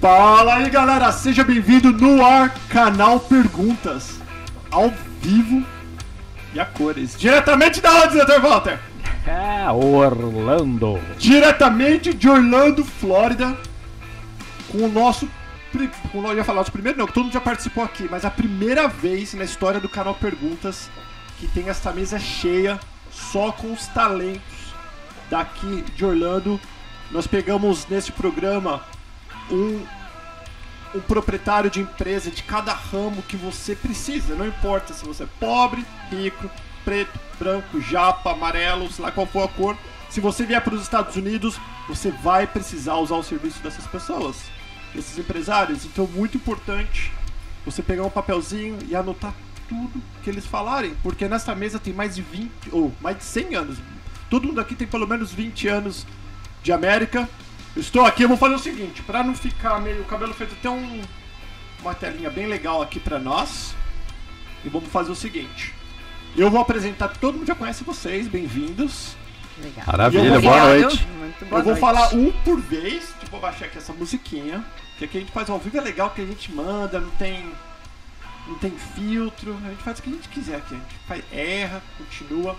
Fala aí galera, seja bem-vindo no ar, canal Perguntas, ao vivo e a cores. Diretamente da onde, Dr. Walter? É, Orlando. Diretamente de Orlando, Flórida, com o nosso. pri- Com, eu ia falar o primeiro, não, que todo mundo já participou aqui, mas a primeira vez na história do canal Perguntas que tem essa mesa cheia só com os talentos daqui de Orlando. Nós pegamos nesse programa um, um proprietário de empresa de cada ramo que você precisa. Não importa se você é pobre, rico, preto, branco, japa, amarelo, sei lá qual for a cor. Se você vier para os Estados Unidos, você vai precisar usar o serviço dessas pessoas, desses empresários. Então, muito importante você pegar um papelzinho e anotar tudo que eles falarem, porque nessa mesa tem mais de 20 ou mais de 100 anos. Todo mundo aqui tem pelo menos 20 anos de América. Eu estou aqui, eu vou fazer o seguinte, para não ficar meio o cabelo feito, tem um, uma telinha bem legal aqui para nós. E vamos fazer o seguinte. Eu vou apresentar, todo mundo já conhece vocês, bem-vindos. Legal. Maravilha, eu boa noite. Muito boa eu vou noite. falar um por vez, tipo, vou baixar aqui essa musiquinha, que aqui a gente faz ao vivo, é legal que a gente manda, não tem não tem filtro, a gente faz o que a gente quiser aqui, a gente faz, erra, continua.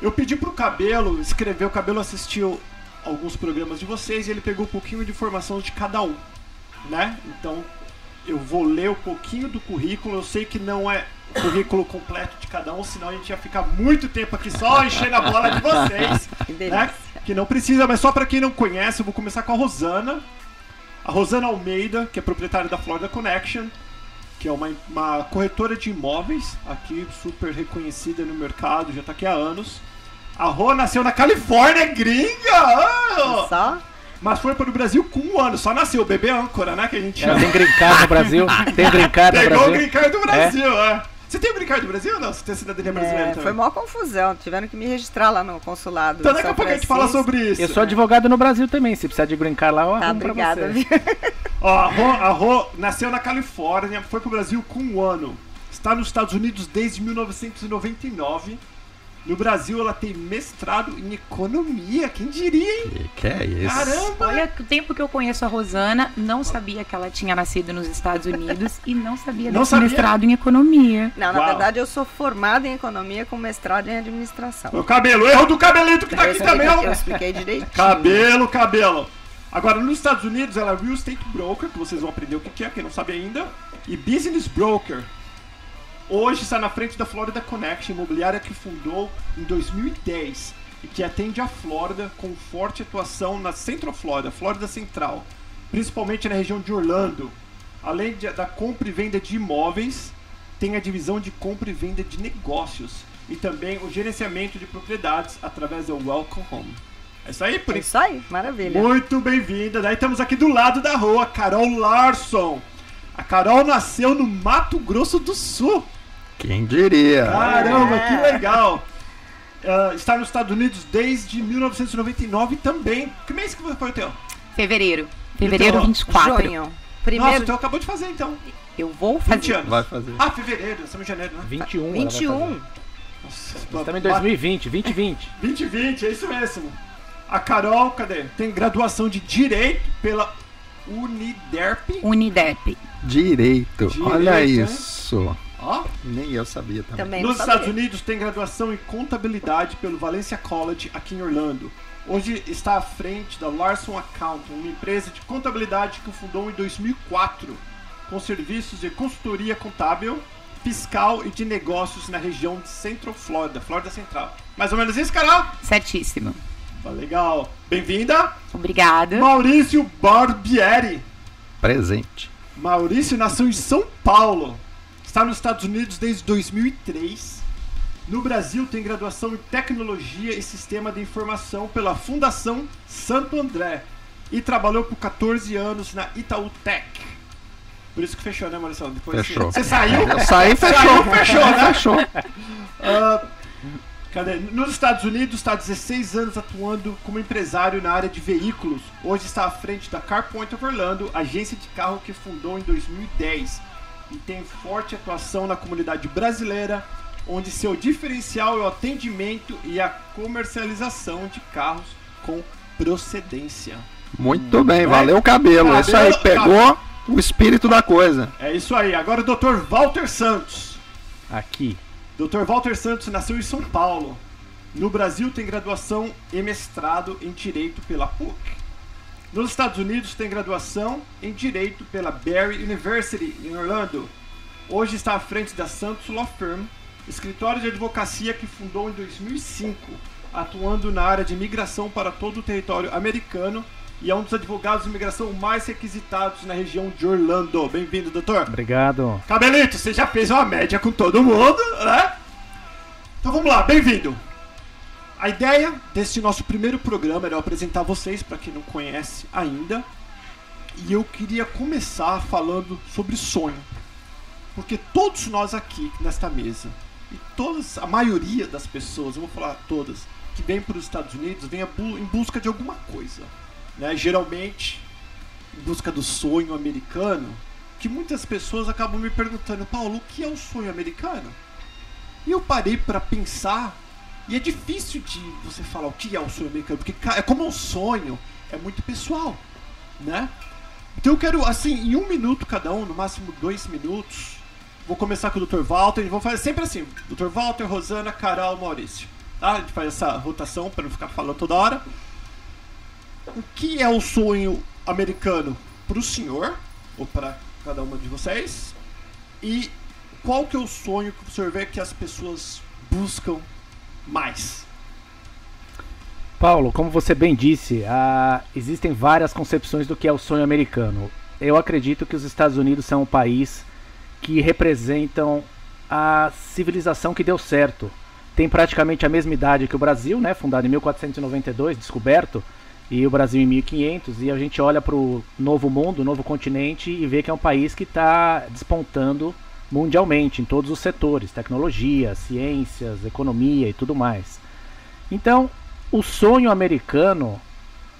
Eu pedi pro Cabelo escrever, o Cabelo assistiu alguns programas de vocês e ele pegou um pouquinho de informação de cada um, né? Então eu vou ler um pouquinho do currículo, eu sei que não é o currículo completo de cada um, senão a gente ia ficar muito tempo aqui só enchendo a bola de vocês Que né? Que não precisa, mas só pra quem não conhece, eu vou começar com a Rosana. A Rosana Almeida, que é proprietária da Florida Connection, que é uma, uma corretora de imóveis, aqui super reconhecida no mercado, já tá aqui há anos. A Rô nasceu na Califórnia, gringa! Ah! Só? Mas foi para o Brasil com um ano, só nasceu, bebê âncora, né? Que a gente Ela chama. tem green card no Brasil? Tem green card no Pegou o Brasil? card do Brasil, é. Você tem o green card do Brasil ou não? Você tem cidadania brasileira É, também? foi maior confusão. Tiveram que me registrar lá no consulado. Então daqui a pouco a gente fala sobre isso. Eu sou advogado no Brasil também. Se precisar de green card lá, eu Tá, arrumo pra obrigada. Ó, a Rô, a Rô nasceu na Califórnia, foi pro Brasil com um ano. Está nos Estados Unidos desde 1999. No Brasil, ela tem mestrado em economia. Quem diria, hein? Que, que é isso? Caramba! Olha, o tempo que eu conheço a Rosana, não sabia que ela tinha nascido nos Estados Unidos e não sabia Não desse sabia? mestrado em economia. Não, na Uau. verdade eu sou formada em economia com mestrado em administração. O cabelo, erro do cabelito que tá aqui também, eu expliquei direitinho. Cabelo, cabelo. Agora, nos Estados Unidos, ela é Real Estate Broker, que vocês vão aprender o que que é, quem não sabe ainda, e Business Broker. Hoje está na frente da Florida Connection, imobiliária que fundou em 2010 e que atende a Flórida com forte atuação na Central Florida, Flórida Central, principalmente na região de Orlando. Além de- da compra e venda de imóveis, tem a divisão de compra e venda de negócios e também o gerenciamento de propriedades através do Welcome Home. É isso aí, por É isso aí, maravilha. Muito bem-vinda. Daí estamos aqui do lado da rua, Carol Larson. A Carol nasceu no Mato Grosso do Sul. Quem diria? Caramba, É. que legal. Ah, está nos Estados Unidos desde 1999 também. Que mês que foi o teu? Fevereiro. Fevereiro Então, 24. Junho. Nossa, Primeiro, o teu acabou de fazer então. Eu vou 20 fazer. anos. Vai fazer. Ah, fevereiro, estamos em janeiro, né? 21. ela vai fazer. 21. Nossa, Estamos em 2020, 2020. 2020, é isso mesmo. A Carol, cadê? Tem graduação de Direito pela Uniderp. Unidep. Direito. Direito, Olha isso. Ó, Nem eu sabia também. Também Nos sabia. Estados Unidos tem graduação em contabilidade pelo Valencia College aqui em Orlando. Hoje está à frente da Larson Accounting, uma empresa de contabilidade que fundou em 2004, com serviços de consultoria contábil, fiscal e de negócios na região de Central Florida, Florida Central. Mais ou menos isso, Carol? Certíssimo. Tá legal. Bem-vinda, Obrigada. Maurício Barbieri. Presente. Maurício nasceu em São Paulo. Está nos Estados Unidos desde 2003. No Brasil tem graduação em Tecnologia e Sistema de Informação pela Fundação Santo André. E trabalhou por 14 anos na Itaú Tech. Por isso que fechou, né, Maurício? Depois Fechou. Você, você saiu? Eu saí, fechou. Saiu, fechou, né? Fechou. Ah, cadê? Nos Estados Unidos está há 16 anos atuando como empresário na área de veículos. Hoje está à frente da CarPoint of Orlando, agência de carro que fundou em 2010. E tem forte atuação na comunidade brasileira, onde seu diferencial é o atendimento e a comercialização de carros com procedência. Muito bem, valeu o cabelo. Cabelo, Isso aí, pegou o espírito da coisa. É isso aí. Agora o Dr. Walter Santos. Aqui. Dr. Walter Santos nasceu em São Paulo. No Brasil tem graduação e mestrado em Direito pela PUC. Nos Estados Unidos tem graduação em Direito pela Barry University, em Orlando. Hoje está à frente da Santos Law Firm, escritório de advocacia que fundou em 2005, atuando na área de imigração para todo o território americano e é um dos advogados de imigração mais requisitados na região de Orlando. Bem-vindo, doutor. Obrigado. Cabelito, você já fez uma média com todo mundo, né? Então vamos lá, bem-vindo. A ideia desse nosso primeiro programa era eu apresentar vocês, para quem não conhece ainda. E eu queria começar falando sobre sonho. Porque todos nós aqui nesta mesa, e todas, a maioria das pessoas, eu vou falar todas, que vêm para os Estados Unidos, vêm em busca de alguma coisa. Né? Geralmente, em busca do sonho americano, que muitas pessoas acabam me perguntando, Paulo, o que é o sonho americano? E eu parei para pensar, e é difícil de você falar o que é o sonho americano, porque é como um sonho, é muito pessoal, né? Então eu quero, assim, em um minuto cada um, no máximo dois minutos, vou começar com o Dr. Walter, e vou fazer sempre assim, Dr. Walter, Rosana, Carol, Maurício. Tá? A gente faz essa rotação para não ficar falando toda hora. O que é o sonho americano para o senhor, ou para cada uma de vocês? E qual que é o sonho que o senhor vê que as pessoas buscam mais? Paulo, como você bem disse, ah, existem várias concepções do que é o sonho americano. Eu acredito que os Estados Unidos são um país que representam a civilização que deu certo. Tem praticamente a mesma idade que o Brasil, né? Fundado em 1492, descoberto, e o Brasil em 1500. E a gente olha para o novo mundo, novo continente, e vê que é um país que está despontando mundialmente em todos os setores: tecnologia, ciências, economia e tudo mais. Então, o sonho americano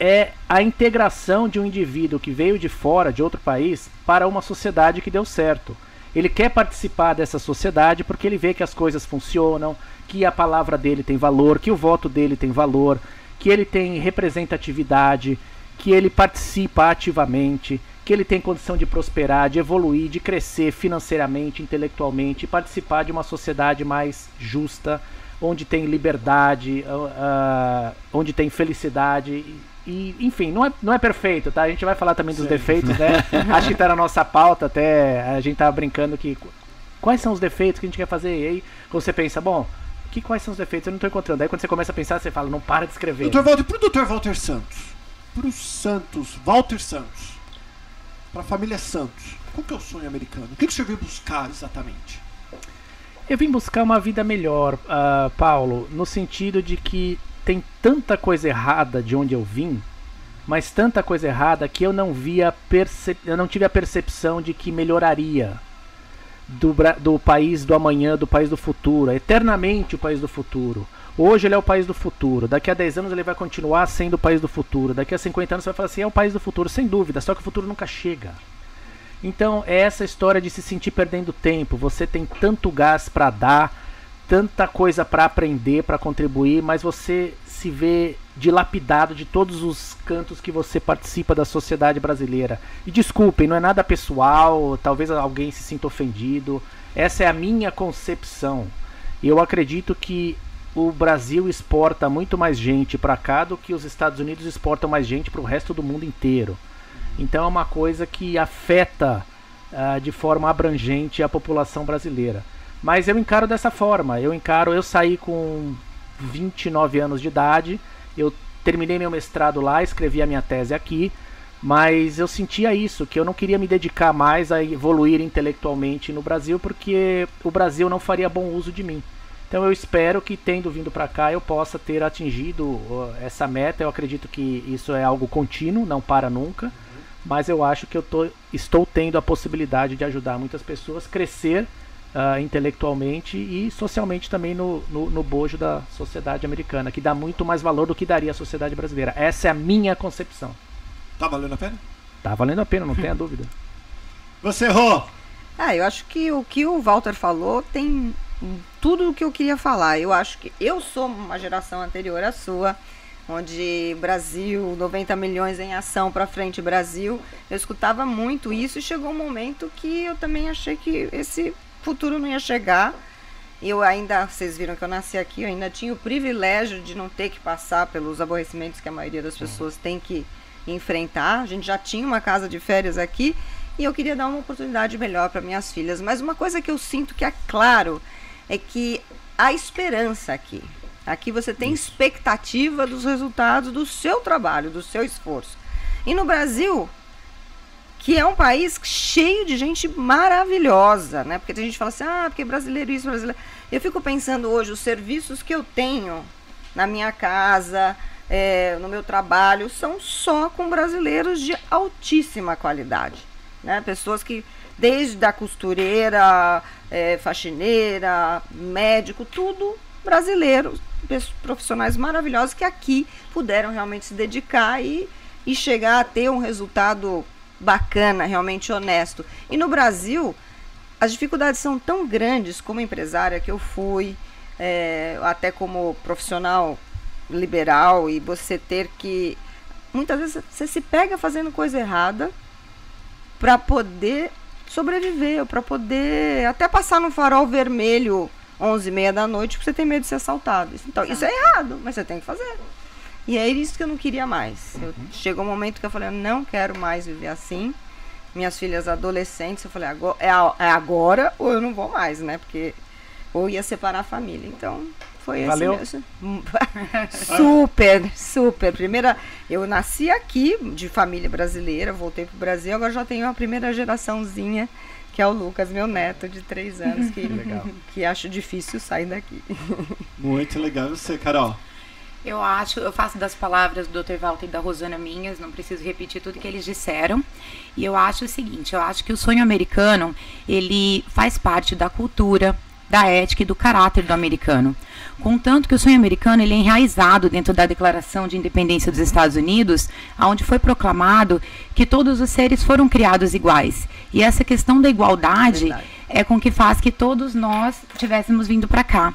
é a integração de um indivíduo que veio de fora, de outro país, para uma sociedade que deu certo. Ele quer participar dessa sociedade porque ele vê que as coisas funcionam, que a palavra dele tem valor, que o voto dele tem valor, que ele tem representatividade, que ele participa ativamente, que ele tem condição de prosperar, de evoluir, de crescer financeiramente, intelectualmente, e participar de uma sociedade mais justa, onde tem liberdade, ah, onde tem felicidade. E, enfim, não é, não é perfeito, tá? A gente vai falar também dos Sim. defeitos, né? Acho que tá na nossa pauta até. A gente tava brincando que. qu- Quais são os defeitos que a gente quer fazer? E aí você pensa, bom, que, quais são os defeitos? Eu não tô encontrando. Aí quando você começa a pensar, você fala, não para de escrever. Dr. Walter, pro Dr. Walter Santos, pro Santos, Walter Santos, pra família Santos, qual que é o sonho americano? O que, que veio buscar exatamente? Eu vim buscar uma vida melhor, ah, Paulo, no sentido de que tem tanta coisa errada de onde eu vim, mas tanta coisa errada que eu não via eu não tive a percepção de que melhoraria do, do país do amanhã, do país do futuro, eternamente o país do futuro. Hoje ele é o país do futuro, daqui a 10 anos ele vai continuar sendo o país do futuro, daqui a 50 anos você vai falar assim, é o país do futuro, sem dúvida, só que o futuro nunca chega. Então é essa história de se sentir perdendo tempo. Você tem tanto gás para dar, tanta coisa para aprender, para contribuir, mas você se vê dilapidado de todos os cantos que você participa da sociedade brasileira. E desculpem, não é nada pessoal, talvez alguém se sinta ofendido. Essa é a minha concepção. Eu acredito que o Brasil exporta muito mais gente para cá do que os Estados Unidos exportam mais gente para o resto do mundo inteiro. Então é uma coisa que afeta ah, de forma abrangente a população brasileira. Mas eu encaro dessa forma. Eu encaro, eu saí com 29 anos de idade, eu terminei meu mestrado lá, escrevi a minha tese aqui, mas eu sentia isso, que eu não queria me dedicar mais a evoluir intelectualmente no Brasil, porque o Brasil não faria bom uso de mim. Então eu espero que tendo vindo para cá eu possa ter atingido essa meta. Eu acredito que isso é algo contínuo, não para nunca. Mas eu acho que eu tô, estou tendo a possibilidade de ajudar muitas pessoas a crescer ah, intelectualmente e socialmente também no, no, no bojo da sociedade americana, que dá muito mais valor do que daria a sociedade brasileira. Essa é a minha concepção. Tá valendo a pena? Tá valendo a pena, não tenha dúvida. Você, Rô! Ah, eu acho que o que o Walter falou tem tudo o que eu queria falar. Eu acho que eu sou uma geração anterior à sua. onde Brasil, 90 milhões em ação para frente Brasil. Eu escutava muito isso e chegou um momento que eu também achei que esse futuro não ia chegar. Eu ainda, vocês viram que eu nasci aqui, eu ainda tinha o privilégio de não ter que passar pelos aborrecimentos que a maioria das pessoas tem que enfrentar. A gente já tinha uma casa de férias aqui e eu queria dar uma oportunidade melhor para minhas filhas. Mas uma coisa que eu sinto que é claro é que há esperança aqui. Aqui você tem expectativa dos resultados do seu trabalho, do seu esforço. E no Brasil, que é um país cheio de gente maravilhosa, né? Porque tem gente que fala assim, ah, porque brasileiro isso, brasileiro. Eu fico pensando hoje, os serviços que eu tenho na minha casa, é, no meu trabalho, são só com brasileiros de altíssima qualidade. Né? Pessoas que, desde a costureira, é, faxineira, médico, tudo brasileiro, profissionais maravilhosos que aqui puderam realmente se dedicar e, e chegar a ter um resultado bacana, realmente honesto. E no Brasil, as dificuldades são tão grandes como empresária que eu fui, é, até como profissional liberal, e você ter que. Muitas vezes você se pega fazendo coisa errada para poder sobreviver, para poder até passar no farol vermelho 11 e meia da noite porque você tem medo de ser assaltado. Então, isso é errado, mas você tem que fazer. E é isso que eu não queria mais. Eu, chegou um momento que eu falei, eu não quero mais viver assim. Minhas filhas adolescentes, eu falei, agora, é, é agora ou eu não vou mais, né? Porque ou ia separar a família. Então, foi Valeu. esse mesmo. super, super. Primeira, eu nasci aqui de família brasileira, voltei pro Brasil, agora já tenho a primeira geraçãozinha que é o Lucas, meu neto de três anos, que, Legal. que acho difícil sair daqui. Muito legal. Você, Carol? Eu acho, eu faço das palavras do Dr. Walter e da Rosana minhas, não preciso repetir tudo que eles disseram. E eu acho o seguinte, eu acho que o sonho americano, ele faz parte da cultura, da ética e do caráter do americano. Contanto que o sonho americano ele é enraizado dentro da Declaração de Independência dos Estados Unidos, onde foi proclamado que todos os seres foram criados iguais. E essa questão da igualdade Verdade. é com que faz que todos nós tivéssemos vindo para cá.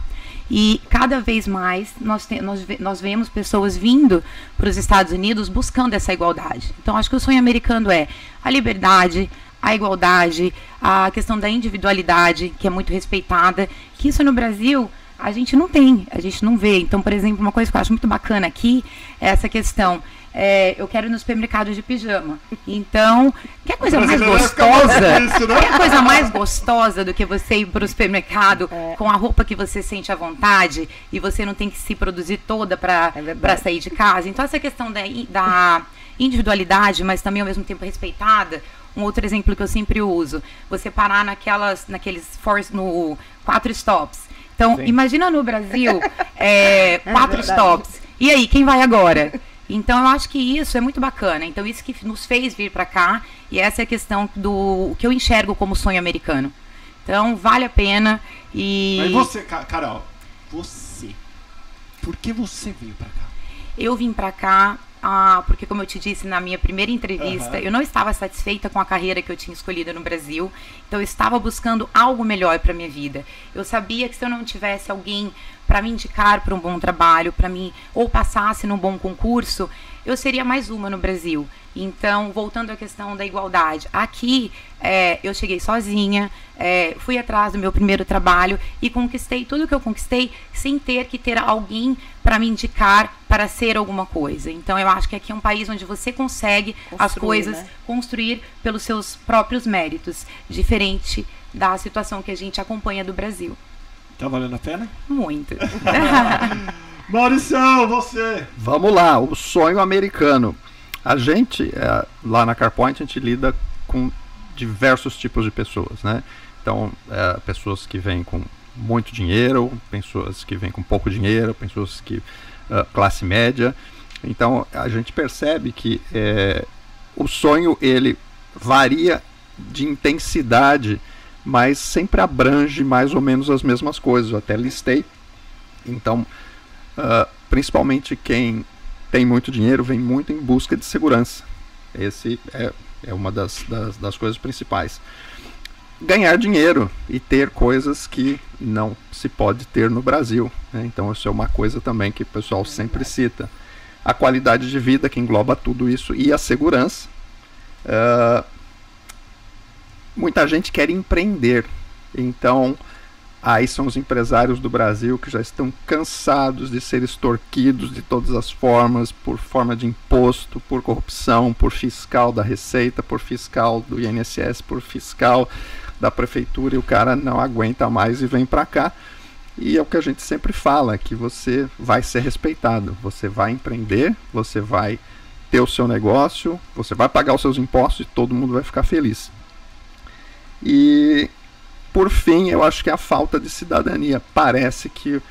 E cada vez mais nós, te, nós, nós vemos pessoas vindo para os Estados Unidos buscando essa igualdade. Então, acho que o sonho americano é a liberdade, a igualdade, a questão da individualidade, que é muito respeitada, que isso no Brasil a gente não tem, a gente não vê. Então, por exemplo, uma coisa que eu acho muito bacana aqui é essa questão. é, eu quero ir no supermercado de pijama. Então, quer coisa mais gostosa? difícil, né? Quer coisa mais gostosa do que você ir para o supermercado com a roupa que você sente à vontade e você não tem que se produzir toda para É sair de casa? Então, essa questão da, da individualidade, mas também ao mesmo tempo respeitada. Um outro exemplo que eu sempre uso, você parar naquelas, naqueles force, no quatro stops. Então, Sim. imagina no Brasil é, quatro verdade. stops. E aí, quem vai agora? Então, eu acho que isso é muito bacana. Então, isso que nos fez vir para cá. E essa é a questão do que eu enxergo como sonho americano. Então, vale a pena. E Mas você, Ca- Carol, você. Por que você veio pra cá? eu vim para cá ah, porque, como eu te disse na minha primeira entrevista, Aham. eu não estava satisfeita com a carreira que eu tinha escolhido no Brasil. Então, eu estava buscando algo melhor para minha vida. Eu sabia que se eu não tivesse alguém para me indicar para um bom trabalho, para mim, ou passasse num bom concurso, eu seria mais uma no Brasil. Então, voltando à questão da igualdade, aqui é, eu cheguei sozinha, é, fui atrás do meu primeiro trabalho e conquistei tudo que eu conquistei sem ter que ter alguém para me indicar para ser alguma coisa. Então, eu acho que aqui é um país onde você consegue as Construir, coisas né? construir pelos seus próprios méritos, diferente da situação que a gente acompanha do Brasil. Tá valendo a pena? Muito. Maurição, você! Vamos lá, o sonho americano. A gente, é, lá na CarPoint, a gente lida com diversos tipos de pessoas, né? Então, é, pessoas que vêm com muito dinheiro, pessoas que vêm com pouco dinheiro, pessoas que ah, classe média. Então, a gente percebe que é, o sonho ele varia de intensidade, mas sempre abrange mais ou menos as mesmas coisas. Eu até listei. Então, ah, principalmente quem tem muito dinheiro vem muito em busca de segurança. Esse é, é uma das, das, das coisas principais. Ganhar dinheiro e ter coisas que não se pode ter no Brasil. né? Então, isso é uma coisa também que o pessoal sempre cita. a qualidade de vida que engloba tudo isso e a segurança. Uh, muita gente quer empreender, então aí são os empresários do Brasil que já estão cansados de ser extorquidos de todas as formas, por forma de imposto, por corrupção, por fiscal da Receita, por fiscal do INSS, por fiscal da prefeitura e o cara não aguenta mais e vem para cá. E é o que a gente sempre fala, que você vai ser respeitado, você vai empreender, você vai ter o seu negócio, você vai pagar os seus impostos e todo mundo vai ficar feliz. E por fim, eu acho que a falta de cidadania. Parece que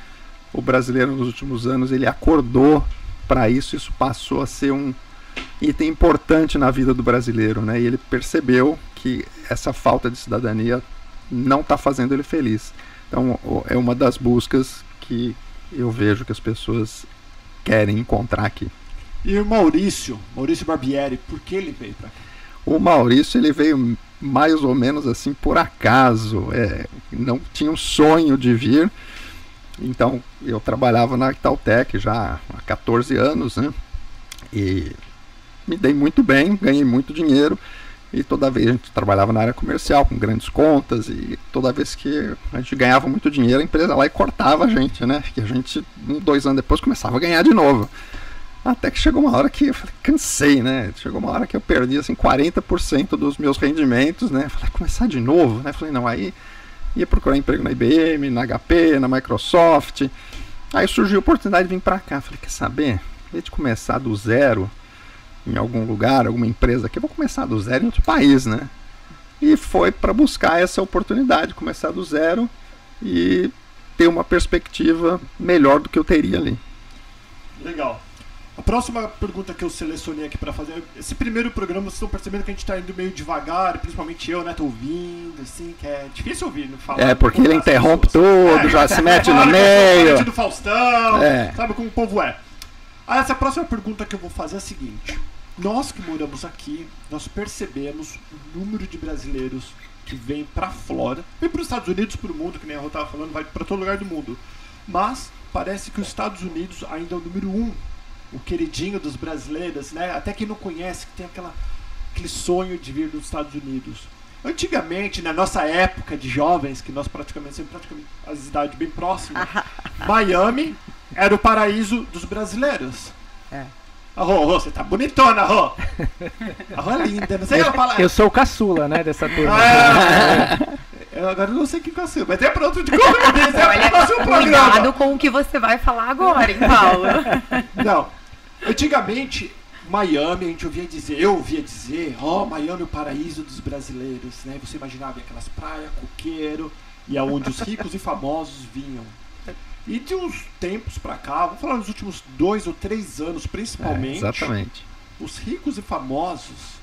o brasileiro nos últimos anos ele acordou para isso, isso passou a ser um item importante na vida do brasileiro, né? E ele percebeu que essa falta de cidadania não está fazendo ele feliz. Então é uma das buscas que eu vejo que as pessoas querem encontrar aqui. E o Maurício, Maurício Barbieri, por que ele veio para cá? O Maurício ele veio mais ou menos assim por acaso, é, não tinha um sonho de vir. Então eu trabalhava na Itautec já há 14 anos, né? E me dei muito bem, ganhei muito dinheiro e toda vez a gente trabalhava na área comercial, com grandes contas, e toda vez que a gente ganhava muito dinheiro, a empresa lá e cortava a gente, né? Que a gente, um, dois anos depois, começava a ganhar de novo. Até que chegou uma hora que eu falei, cansei, né? Chegou uma hora que eu perdi assim 40% dos meus rendimentos, né? Falei, começar de novo, né? Falei, não, aí ia procurar emprego na IBM, na HP, na Microsoft. Aí surgiu a oportunidade de vir para cá. Falei, quer saber? Em vez de começar do zero, em algum lugar, alguma empresa aqui, eu vou começar do zero em outro país, né? E foi para buscar essa oportunidade, começar do zero e ter uma perspectiva melhor do que eu teria ali. Legal. A próxima pergunta que eu selecionei aqui para fazer. Esse primeiro programa, vocês estão percebendo que a gente está indo meio devagar, principalmente eu, né? Tô ouvindo, assim, que é difícil ouvir, não falar. É, porque ele interrompe tudo, é, já se mete no meio. do Faustão, é. sabe como o povo é. Ah, essa próxima pergunta que eu vou fazer é a seguinte. Nós que moramos aqui, nós percebemos o número de brasileiros que vem para fora, vem para os Estados Unidos, para o mundo, que nem a Rô estava falando, vai para todo lugar do mundo. Mas parece que os Estados Unidos ainda é o número um, o queridinho dos brasileiros, né? Até quem não conhece, que tem aquela, aquele sonho de vir dos Estados Unidos. Antigamente, na nossa época de jovens, que nós praticamente sempre praticamente as idades bem próximas, Miami era o paraíso dos brasileiros. É. A Rô, Rô, você tá bonitona, Rô. A Rô é linda, não sei eu, ela fala. Eu sou o caçula, né, dessa turma. É, eu agora não sei que caçula, mas é pronto de convivência. Olha, cuidado com o que você vai falar agora, hein, Paulo? Não, antigamente, Miami, a gente ouvia dizer, eu ouvia dizer, ó, oh, Miami é o paraíso dos brasileiros, né? Você imaginava aquelas praias, coqueiro, e aonde os ricos e famosos vinham. E de uns tempos para cá, vou falar nos últimos dois ou três anos principalmente, é, exatamente. os ricos e famosos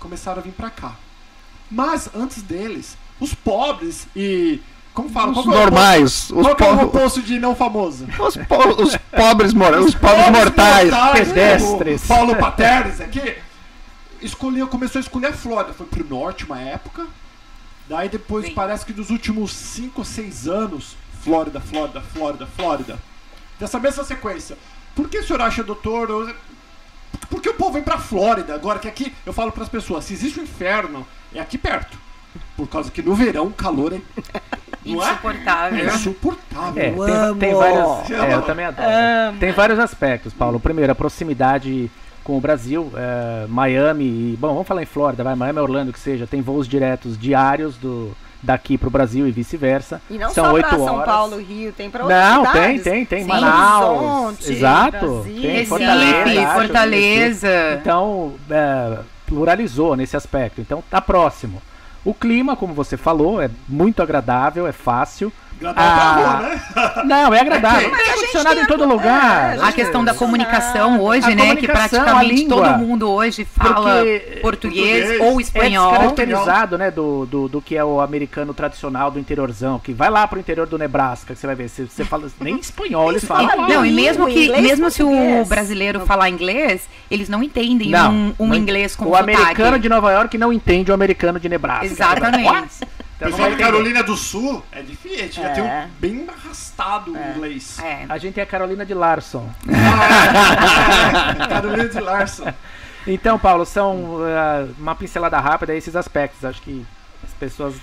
começaram a vir para cá. Mas antes deles, os pobres e como fala? Os normais. Os qual é o poço de não famoso? Os, po os pobres, mor os, os pobres, pobres mortais, mortais, pedestres. Paulo Paternes aqui escolheu, começou a escolher a Flórida. Foi pro norte uma época. Daí depois Sim. parece que dos últimos 5 ou 6 anos Flórida, Flórida, Flórida, Flórida. Dessa mesma sequência. Por que o senhor acha, doutor? Por que o povo vem pra Flórida? Agora que aqui, eu falo para as pessoas, se existe um inferno, é aqui perto. Por causa que no verão o calor é. Insuportável. É? é insuportável. É, tem, tem vários. É, eu também adoro. Amo. Tem vários aspectos, Paulo. Primeiro, a proximidade com o Brasil, é, Miami e. Bom, vamos falar em Flórida, vai, Miami, Orlando, que seja, tem voos diretos diários do daqui para o Brasil e vice-versa. E não São só para São Paulo, Rio, tem para outras Não, cidades. tem, tem, tem. Sim, Manaus, Horizonte, exato. Brasília, tem Fortaleza, Fortaleza. Então, é, pluralizou nesse aspecto. Então, tá próximo. O clima, como você falou, é muito agradável, é fácil. Ah, né? Não, é agradável. É ar-condicionado em todo lugar. É, a questão da comunicação hoje, a né? Comunicação, que praticamente todo mundo hoje fala português, português, ou espanhol. É descaracterizado, né? Do, do, do, que é o americano tradicional do interiorzão. Que vai lá pro interior do Nebraska, que você vai ver. Você, você fala nem espanhol, eles falam. Não, e mesmo que mesmo se o brasileiro falar inglês, eles não entendem não, um, um inglês com O sotaque. americano de Nova York não entende o americano de Nebraska. Exatamente. Então, não pessoal de. Carolina do Sul é difícil, já É. tem um bem arrastado o inglês. É. A gente é a Carolina de Larson. Ah, Carolina de Larson. Então, Paulo, são ah, uma pincelada rápida a esses aspectos. Acho que as pessoas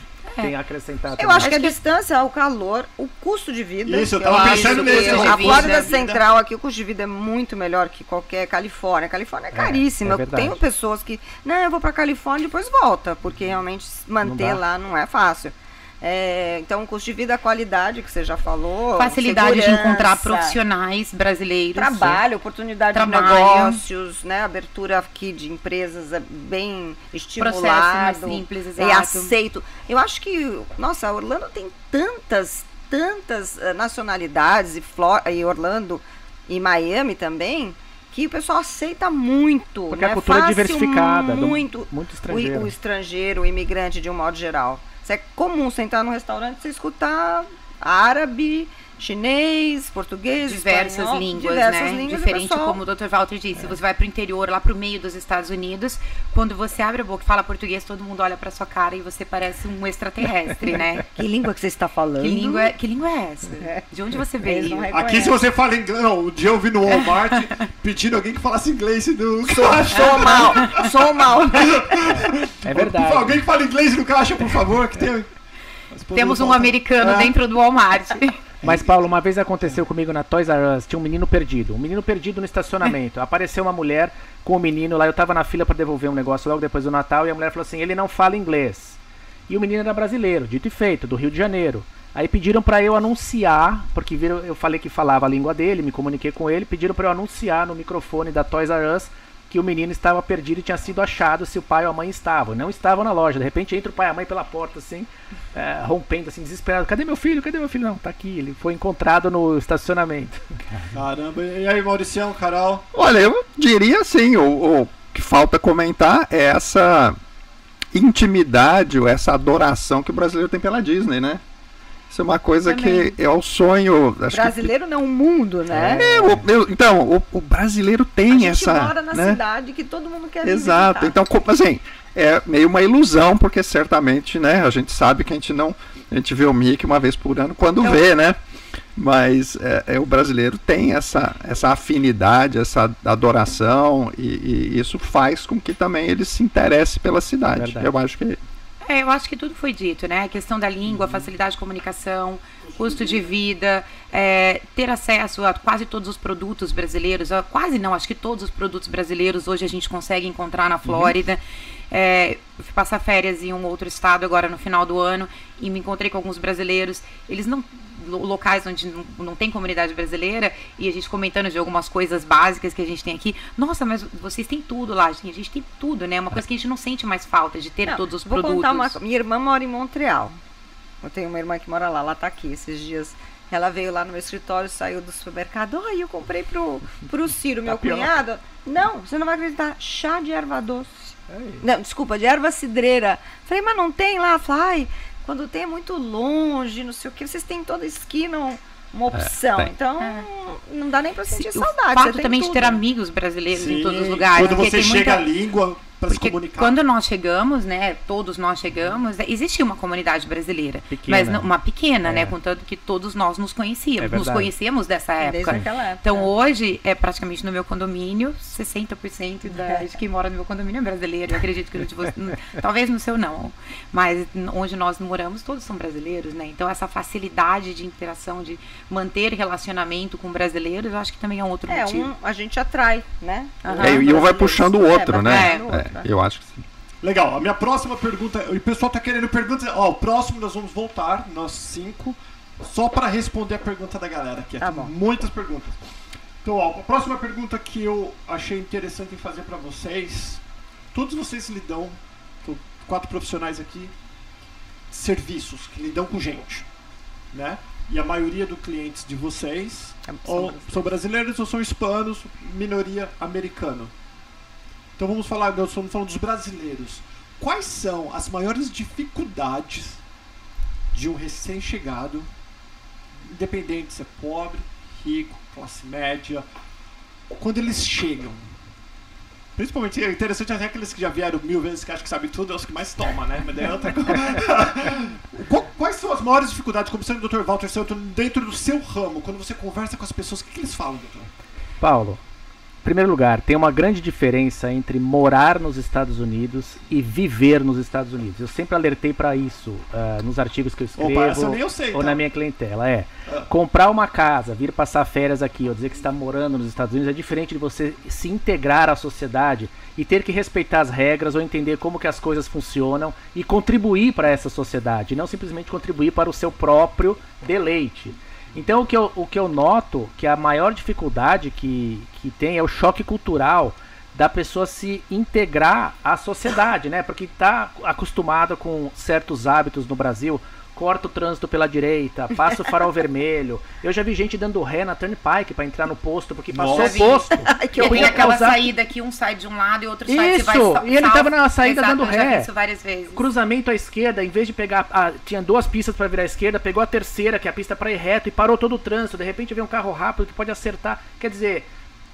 têm a acrescentar. Eu também. acho que a distância, o calor, o custo de vida. Isso, eu que tava acho pensando nisso, A Flórida. Central aqui, o custo de vida é muito melhor que qualquer Califórnia. A Califórnia é caríssima. é eu tenho pessoas que, não, eu vou pra Califórnia e depois volta, porque realmente manter dá. lá não é fácil. É, então, o custo de vida, a qualidade que você já falou. Facilidade de encontrar profissionais brasileiros. Trabalho, oportunidade Trabalho. de negócios, né? Abertura aqui de empresas é bem estimulado. mais simples, E exato. aceito. Eu acho que, nossa, Orlando tem tantas, tantas eh, nacionalidades e, Flor e Orlando e Miami também, que o pessoal aceita muito. Porque a né? cultura é Fácil diversificada, do- Muito, muito o, estrangeiro. o estrangeiro, o imigrante de um modo geral. Isso é comum você entrar num restaurante e escutar árabe, chinês, português, diversas espanhol, línguas, diversas né? línguas, e o Diferente pessoal- como o Dr. Walter disse, você vai pro interior, lá pro meio dos Estados Unidos, quando você abre a boca e fala português, todo mundo olha pra sua cara e você parece um extraterrestre, né? Que língua que você está falando? Que língua, é- que língua é essa? De onde você veio? não Aqui, se você fala inglês. Não, o dia eu vi no Walmart pedindo alguém que falasse inglês no caixa. Sou mal, sou mal. É verdade. Alguém que fala inglês no caixa, por favor, que tem. Temos um americano É. dentro do Walmart. Mas, Paulo, uma vez aconteceu comigo na Toys R Us, tinha um menino perdido. Um menino perdido no estacionamento. Apareceu uma mulher com o menino lá, eu tava na fila para devolver um negócio logo depois do Natal, e a mulher falou assim: ele não fala inglês. E o menino era brasileiro, dito e feito, do Rio de Janeiro. Aí pediram para eu anunciar, porque viram, eu falei que falava a língua dele, me comuniquei com ele, pediram para eu anunciar no microfone da Toys R Us que o menino estava perdido e tinha sido achado se o pai ou a mãe estavam. Não estavam na loja. De repente entra o pai e a mãe pela porta, assim, é, rompendo, assim, desesperado. Cadê meu filho? Cadê meu filho? Não, tá aqui. Ele foi encontrado no estacionamento. Caramba, e aí, Mauricião, Carol? Olha, eu diria assim, o, o que falta comentar é essa intimidade ou essa adoração que o brasileiro tem pela Disney, né? Isso é uma coisa Também. que é o sonho. Acho que- Brasileiro não, o mundo, né? É, o- eu- então, o, o brasileiro tem A gente essa. mora na né? cidade que todo mundo quer Exato. visitar. Então, assim, é meio uma ilusão, porque certamente, né, a gente sabe que a gente não. A gente vê o Mickey uma vez por ano quando Então- vê, né? Mas é, é, o brasileiro tem essa, essa afinidade, essa adoração, e, e isso faz com que também ele se interesse pela cidade. Verdade. Eu acho que. É, eu acho que tudo foi dito, né? A questão da língua, facilidade de comunicação, custo de vida, é, ter acesso a quase todos os produtos brasileiros, quase não, acho que todos os produtos brasileiros hoje a gente consegue encontrar na Flórida. É, eu fui passar férias em um outro estado agora no final do ano e me encontrei com alguns brasileiros. Eles não locais onde não, não tem comunidade brasileira e a gente comentando de algumas coisas básicas que a gente tem aqui. Nossa, mas vocês têm tudo lá, gente. A gente tem tudo, né? Uma coisa que a gente não sente mais falta de ter Não, todos os vou produtos. contar uma Minha irmã mora em Montreal. Eu tenho uma irmã que mora lá, ela tá aqui esses dias. Ela veio lá no meu escritório, saiu do supermercado. Ai, eu comprei pro, pro Ciro, meu Tapioca. cunhado. Não, você não vai acreditar. Chá de erva doce. Não, desculpa, de erva cidreira. Falei, mas não tem lá? Falei, ai, quando tem é muito longe, não sei o que. Vocês têm toda esquina um- uma opção. tem. então, É. não dá nem pra sentir o saudade. fato você tem também de tudo. ter amigos brasileiros em todos os Sim, lugares. Quando você tem chega muita- a língua pra se Porque comunicar. quando nós chegamos, né, todos nós chegamos, existia uma comunidade brasileira, Pequena. mas não- uma pequena, É. né, contanto que todos nós nos É conhecíamos, nos verdade. conhecemos dessa época. época. Então hoje é praticamente no meu condomínio, 60% da, de quem mora no meu condomínio é brasileiro. Eu acredito que de você, talvez no seu não, mas onde nós moramos todos são brasileiros, né? Então essa facilidade de interação, de manter relacionamento com brasileiros, eu acho que também é um outro É, motivo. um, a gente atrai, né? Aham. É, e um vai puxando o outro, É, né? É, é. eu acho que sim. Legal, a minha próxima pergunta. O pessoal tá querendo perguntas. Ó, o próximo nós vamos voltar, nós cinco, só pra responder a pergunta da galera aqui. Tá Tem bom. Muitas perguntas. Então, ó, a próxima pergunta que eu achei interessante em fazer pra vocês. Todos vocês lidam, quatro profissionais aqui, serviços que lidam com gente, né? E a maioria dos clientes de vocês São ou brasileiros. são brasileiros ou são hispanos, minoria americano. Então vamos falar, nós estamos falando dos brasileiros. Quais são as maiores dificuldades de um recém-chegado, independente se é pobre, rico, classe média, quando eles chegam? Principalmente é interessante até aqueles que já vieram mil vezes que acham que sabem tudo, é os que mais tomam, né? Mas daí é outra coisa. Quais são as maiores dificuldades, como sendo o Dr. Walter Santos, dentro do seu ramo? Quando você conversa com as pessoas, o que, que eles falam, doutor? Paulo, primeiro lugar, tem uma grande diferença entre morar nos Estados Unidos e viver nos Estados Unidos. Eu sempre alertei para isso uh, nos artigos que eu escrevo Opa, eu sei, ou tá? na minha clientela. É ah. comprar uma casa, vir passar férias aqui, ou dizer que está morando nos Estados Unidos é diferente de você se integrar à sociedade e ter que respeitar as regras ou entender como que as coisas funcionam e contribuir para essa sociedade, não simplesmente contribuir para o seu próprio deleite. Então o que eu, o que eu noto que a maior dificuldade que, que tem é o choque cultural da pessoa se integrar à sociedade, né? Porque está acostumada com certos hábitos no Brasil, corta o trânsito pela direita, passa o farol vermelho. Eu já vi gente dando ré na Turnpike para entrar no posto porque passou Nossa. o posto. que eu aquela causar... saída que um sai de um lado e outro sai Isso, vai e ele tava na saída Exato, dando ré. isso várias vezes. Cruzamento à esquerda, em vez de pegar, ah, tinha duas pistas para virar à esquerda, pegou a terceira, que é a pista para ir reto e parou todo o trânsito. De repente vem um carro rápido que pode acertar. Quer dizer,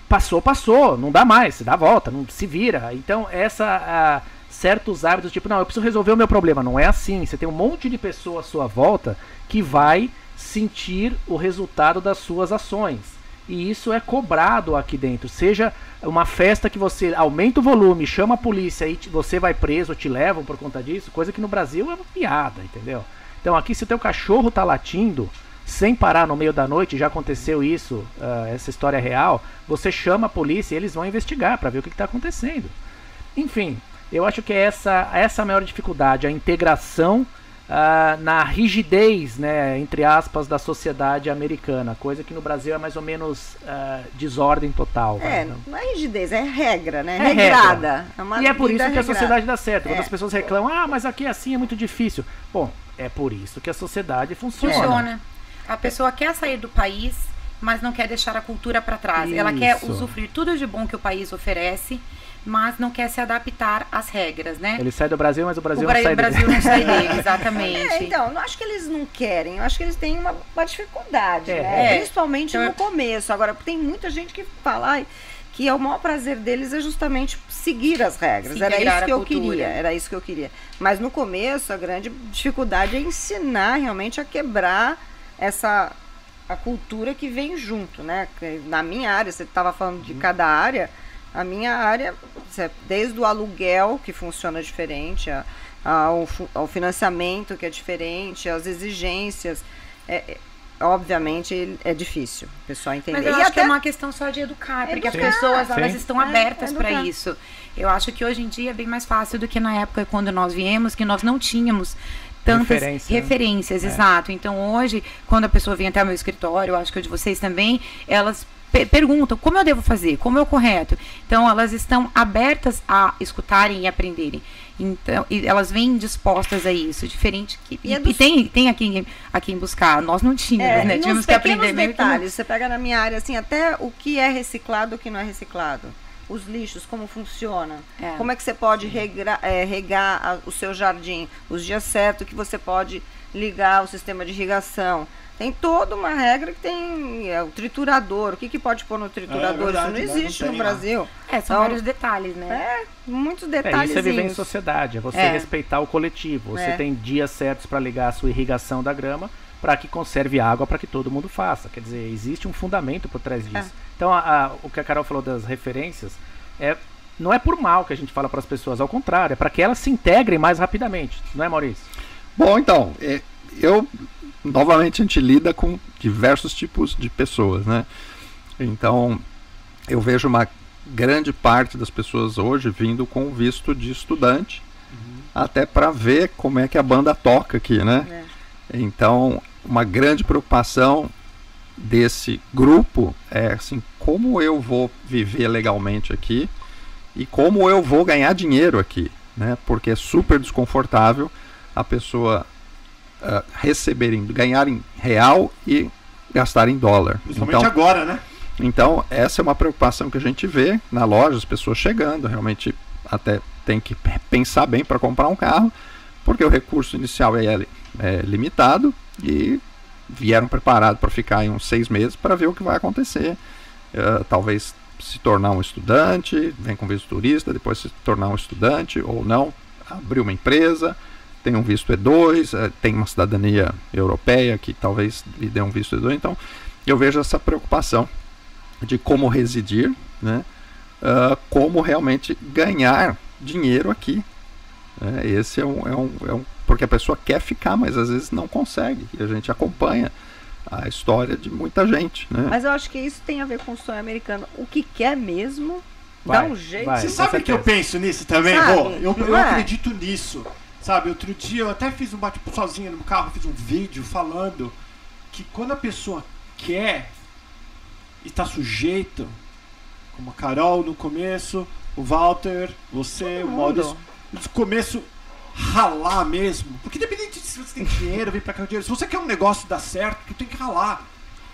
passou, passou, não dá mais, se dá a volta, não se vira. Então essa a, certos hábitos, tipo, não, eu preciso resolver o meu problema. Não é assim. Você tem um monte de pessoas à sua volta que vai sentir o resultado das suas ações. E isso é cobrado aqui dentro. Seja uma festa que você aumenta o volume, chama a polícia e você vai preso, te levam por conta disso, coisa que no Brasil é uma piada, entendeu? Então aqui se o teu cachorro tá latindo sem parar no meio da noite, já aconteceu isso, uh, essa história é real, você chama a polícia e eles vão investigar para ver o que está acontecendo. Enfim, eu acho que é essa, essa a maior dificuldade, a integração uh, na rigidez, né, entre aspas, da sociedade americana, coisa que no Brasil é mais ou menos uh, desordem total. É, vai, não é rigidez, é regra, né? É Regrada. Regra. É e é por isso que a sociedade dá certo. Quando é. as pessoas reclamam, ah, mas aqui é assim, é muito difícil. Bom, é por isso que a sociedade funciona. Funciona. A pessoa quer sair do país, mas não quer deixar a cultura para trás. Isso. Ela quer usufruir tudo de bom que o país oferece mas não quer se adaptar às regras, né? Ele sai do Brasil, mas o Brasil o não sai Brasil dele. não sai dele, exatamente. É, então, não acho que eles não querem, eu acho que eles têm uma, uma dificuldade, é, né? É. Principalmente então, no começo. Agora, tem muita gente que fala que é o maior prazer deles é justamente seguir as regras. Se era isso que eu cultura. queria, era isso que eu queria. Mas no começo, a grande dificuldade é ensinar realmente a quebrar essa a cultura que vem junto, né? Na minha área, você estava falando de uhum. cada área, a minha área, desde o aluguel, que funciona diferente, ao, ao financiamento, que é diferente, as exigências. É, é, obviamente é difícil o pessoal entender. Mas eu e acho até... que é uma questão só de educar, porque educar. as pessoas elas estão é, abertas para isso. Eu acho que hoje em dia é bem mais fácil do que na época quando nós viemos, que nós não tínhamos tantas Referência, né? referências, né? exato. Então hoje, quando a pessoa vem até o meu escritório, eu acho que o de vocês também, elas perguntam como eu devo fazer, como é o correto. Então elas estão abertas a escutarem e aprenderem. Então, e elas vêm dispostas a isso, diferente que e, é dos... e tem tem aqui a quem buscar. Nós não tínhamos, é, né? Tínhamos que aprender detalhes. Você pega na minha área assim, até o que é reciclado, o que não é reciclado. Os lixos, como funciona? É. Como é que você pode regar, é, regar a, o seu jardim? Os dias certos que você pode ligar o sistema de irrigação tem toda uma regra que tem é, o triturador. O que, que pode pôr no triturador? É, verdade, Isso não existe não no Brasil. É, são então, vários detalhes, né? É, muitos detalhes. É, isso é viver em sociedade, é você é. respeitar o coletivo. Você é. tem dias certos para ligar a sua irrigação da grama para que conserve água para que todo mundo faça. Quer dizer, existe um fundamento por trás disso. É. Então, a, a, o que a Carol falou das referências é não é por mal que a gente fala para as pessoas, ao contrário, é para que elas se integrem mais rapidamente, não é, Maurício? Bom, então, eu novamente a gente lida com diversos tipos de pessoas, né? Então, eu vejo uma grande parte das pessoas hoje vindo com visto de estudante, uhum. até para ver como é que a banda toca aqui, né? É. Então, uma grande preocupação desse grupo é assim, como eu vou viver legalmente aqui e como eu vou ganhar dinheiro aqui, né? Porque é super desconfortável a pessoa uh, receberem, ganharem real e gastarem dólar. Principalmente então, agora, né? Então, essa é uma preocupação que a gente vê na loja, as pessoas chegando, realmente até tem que pensar bem para comprar um carro, porque o recurso inicial é, é limitado e vieram preparados para ficar em uns seis meses para ver o que vai acontecer. Uh, talvez se tornar um estudante, vem com visto turista, depois se tornar um estudante ou não, abrir uma empresa, tem um visto E2, eh, tem uma cidadania europeia que talvez lhe dê um visto E2. Então, eu vejo essa preocupação de como residir, né? Uh, como realmente ganhar dinheiro aqui. É, esse é um, é, um, é um. Porque a pessoa quer ficar, mas às vezes não consegue. E a gente acompanha a história de muita gente. Né? Mas eu acho que isso tem a ver com o sonho americano. O que quer mesmo, vai, dá um jeito. Vai, Você sabe que eu penso nisso também, Rô? Eu, eu é? acredito nisso. Sabe, outro dia eu até fiz um bate-papo sozinho no carro, fiz um vídeo falando que quando a pessoa quer e está sujeito, como a Carol no começo, o Walter, você, o Maurício, no começo ralar mesmo. Porque independente se você tem dinheiro, vem pra cá dinheiro, se você quer um negócio dar certo, tu tem que ralar.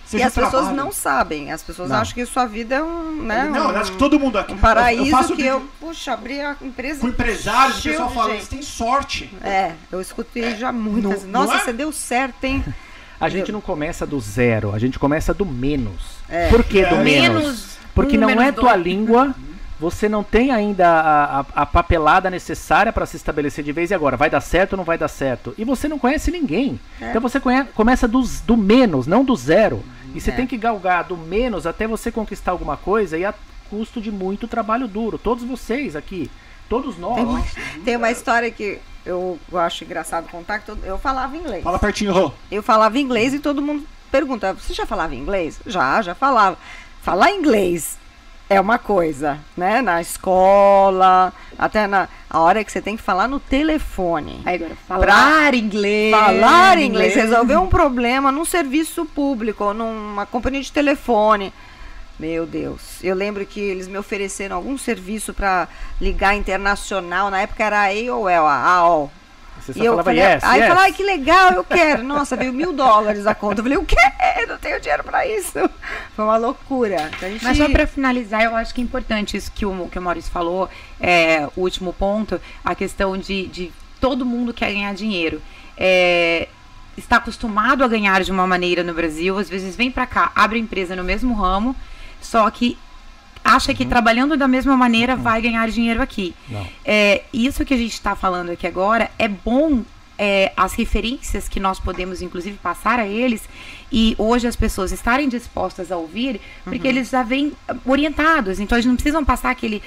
Seja e as trabalho. pessoas não sabem, as pessoas não. acham que sua vida é um. Né, não, um, acho que todo mundo aqui. Um paraíso eu faço que eu, puxa, abri a empresa. Com empresários, o pessoal fala, você tem sorte. É, eu escutei é, já muitas. Não, Nossa, não é? você deu certo, hein? A gente não começa do zero, a gente começa do menos. É. Por que do é. menos? Porque um, não menos é tua dois. língua, você não tem ainda a, a, a papelada necessária para se estabelecer de vez e agora. Vai dar certo ou não vai dar certo? E você não conhece ninguém. É. Então você conhece, começa do, do menos, não do zero. E você é. tem que galgar do menos até você conquistar alguma coisa e a custo de muito trabalho duro. Todos vocês aqui, todos nós. Tem uma, tem uma história que eu acho engraçado contar, que eu falava inglês. Fala pertinho, Rô. Eu falava inglês e todo mundo pergunta, você já falava inglês? Já, já falava. Falar inglês é uma coisa, né? Na escola, até na a hora que você tem que falar no telefone. Aí agora, falar inglês. Falar inglês, inglês, resolver um problema num serviço público, numa companhia de telefone. Meu Deus. Eu lembro que eles me ofereceram algum serviço para ligar internacional. Na época era a AOL, a AOL. Você e eu falei, yes, aí yes. falei, ai, que legal, eu quero. Nossa, veio mil dólares a conta. Eu falei, o quê? Eu não tenho dinheiro para isso. Foi uma loucura. Então, gente... Mas só para finalizar, eu acho que é importante isso que o, que o Maurício falou, é, o último ponto, a questão de, de todo mundo quer ganhar dinheiro. É, está acostumado a ganhar de uma maneira no Brasil, às vezes vem para cá, abre empresa no mesmo ramo, só que acha que uhum. trabalhando da mesma maneira uhum. vai ganhar dinheiro aqui. É, isso que a gente está falando aqui agora é bom é, as referências que nós podemos, inclusive, passar a eles e hoje as pessoas estarem dispostas a ouvir, porque uhum. eles já vêm orientados. Então, eles não precisam passar aquele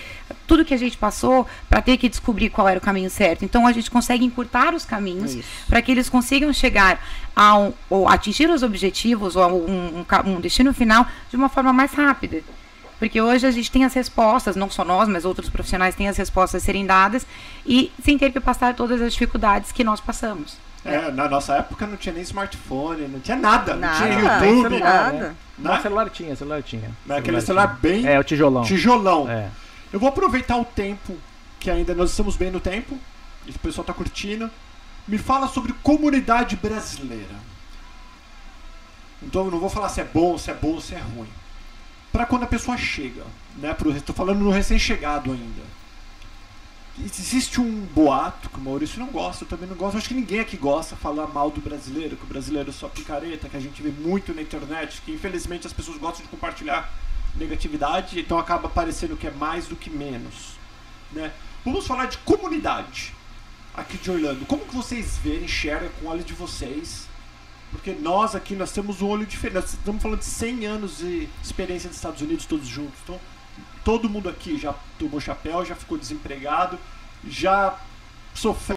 tudo que a gente passou para ter que descobrir qual era o caminho certo. Então, a gente consegue encurtar os caminhos para que eles consigam chegar a um, ou atingir os objetivos ou um, um, um destino final de uma forma mais rápida. Porque hoje a gente tem as respostas, não só nós, mas outros profissionais têm as respostas a serem dadas e sem ter que passar todas as dificuldades que nós passamos. É, na nossa época não tinha nem smartphone, não tinha nada, nada não tinha YouTube. Celular, nada. Né? Não, celular tinha, celular tinha. Mas aquele celular bem. É, o tijolão. Tijolão. É. Eu vou aproveitar o tempo, que ainda nós estamos bem no tempo, e o pessoal está curtindo. Me fala sobre comunidade brasileira. Então eu não vou falar se é bom, se é bom, se é ruim para quando a pessoa chega, né? Estou falando no recém-chegado ainda. Existe um boato que o Maurício não gosta, eu também não gosto. Acho que ninguém aqui gosta de falar mal do brasileiro, que o brasileiro é só picareta, que a gente vê muito na internet, que infelizmente as pessoas gostam de compartilhar negatividade, então acaba parecendo que é mais do que menos. Né? Vamos falar de comunidade aqui de Orlando. Como que vocês veem, enxergam com o olho de vocês porque nós aqui, nós temos um olho diferente. Nós estamos falando de 100 anos de experiência dos Estados Unidos todos juntos. Então, todo mundo aqui já tomou chapéu, já ficou desempregado, já sofreu,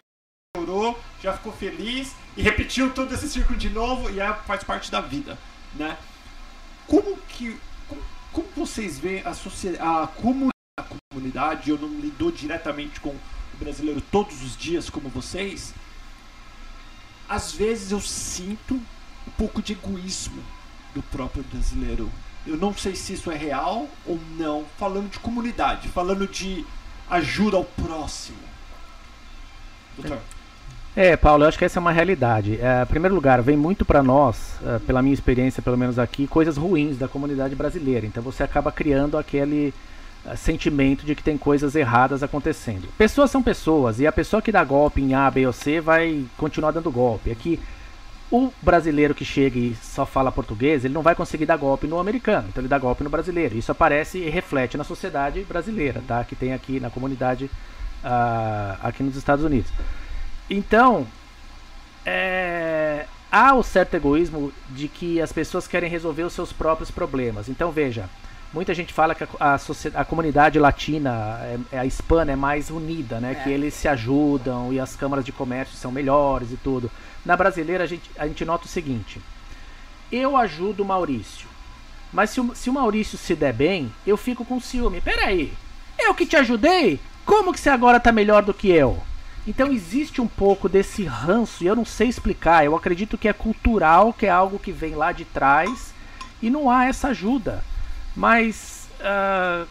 chorou, já ficou feliz e repetiu todo esse círculo de novo e é, faz parte da vida, né? Como que como, como vocês veem a sociedade, a comunidade, eu não lido diretamente com o brasileiro todos os dias como vocês, às vezes eu sinto um pouco de egoísmo do próprio brasileiro. Eu não sei se isso é real ou não. Falando de comunidade, falando de ajuda ao próximo. Doutor. É, Paulo, eu acho que essa é uma realidade. É, em primeiro lugar, vem muito para nós, é, pela minha experiência, pelo menos aqui, coisas ruins da comunidade brasileira. Então você acaba criando aquele sentimento de que tem coisas erradas acontecendo. Pessoas são pessoas e a pessoa que dá golpe em A, B ou C vai continuar dando golpe. Aqui o brasileiro que chega e só fala português, ele não vai conseguir dar golpe no americano, então ele dá golpe no brasileiro. Isso aparece e reflete na sociedade brasileira, tá? Que tem aqui na comunidade uh, aqui nos Estados Unidos. Então, é, há o certo egoísmo de que as pessoas querem resolver os seus próprios problemas. Então veja, muita gente fala que a, a, a comunidade latina, é, a hispana, é mais unida, né? É. Que eles se ajudam e as câmaras de comércio são melhores e tudo. Na brasileira, a gente, a gente nota o seguinte: eu ajudo o Maurício, mas se o, se o Maurício se der bem, eu fico com ciúme. Peraí, eu que te ajudei? Como que você agora tá melhor do que eu? Então existe um pouco desse ranço, e eu não sei explicar, eu acredito que é cultural, que é algo que vem lá de trás, e não há essa ajuda. Mas uh,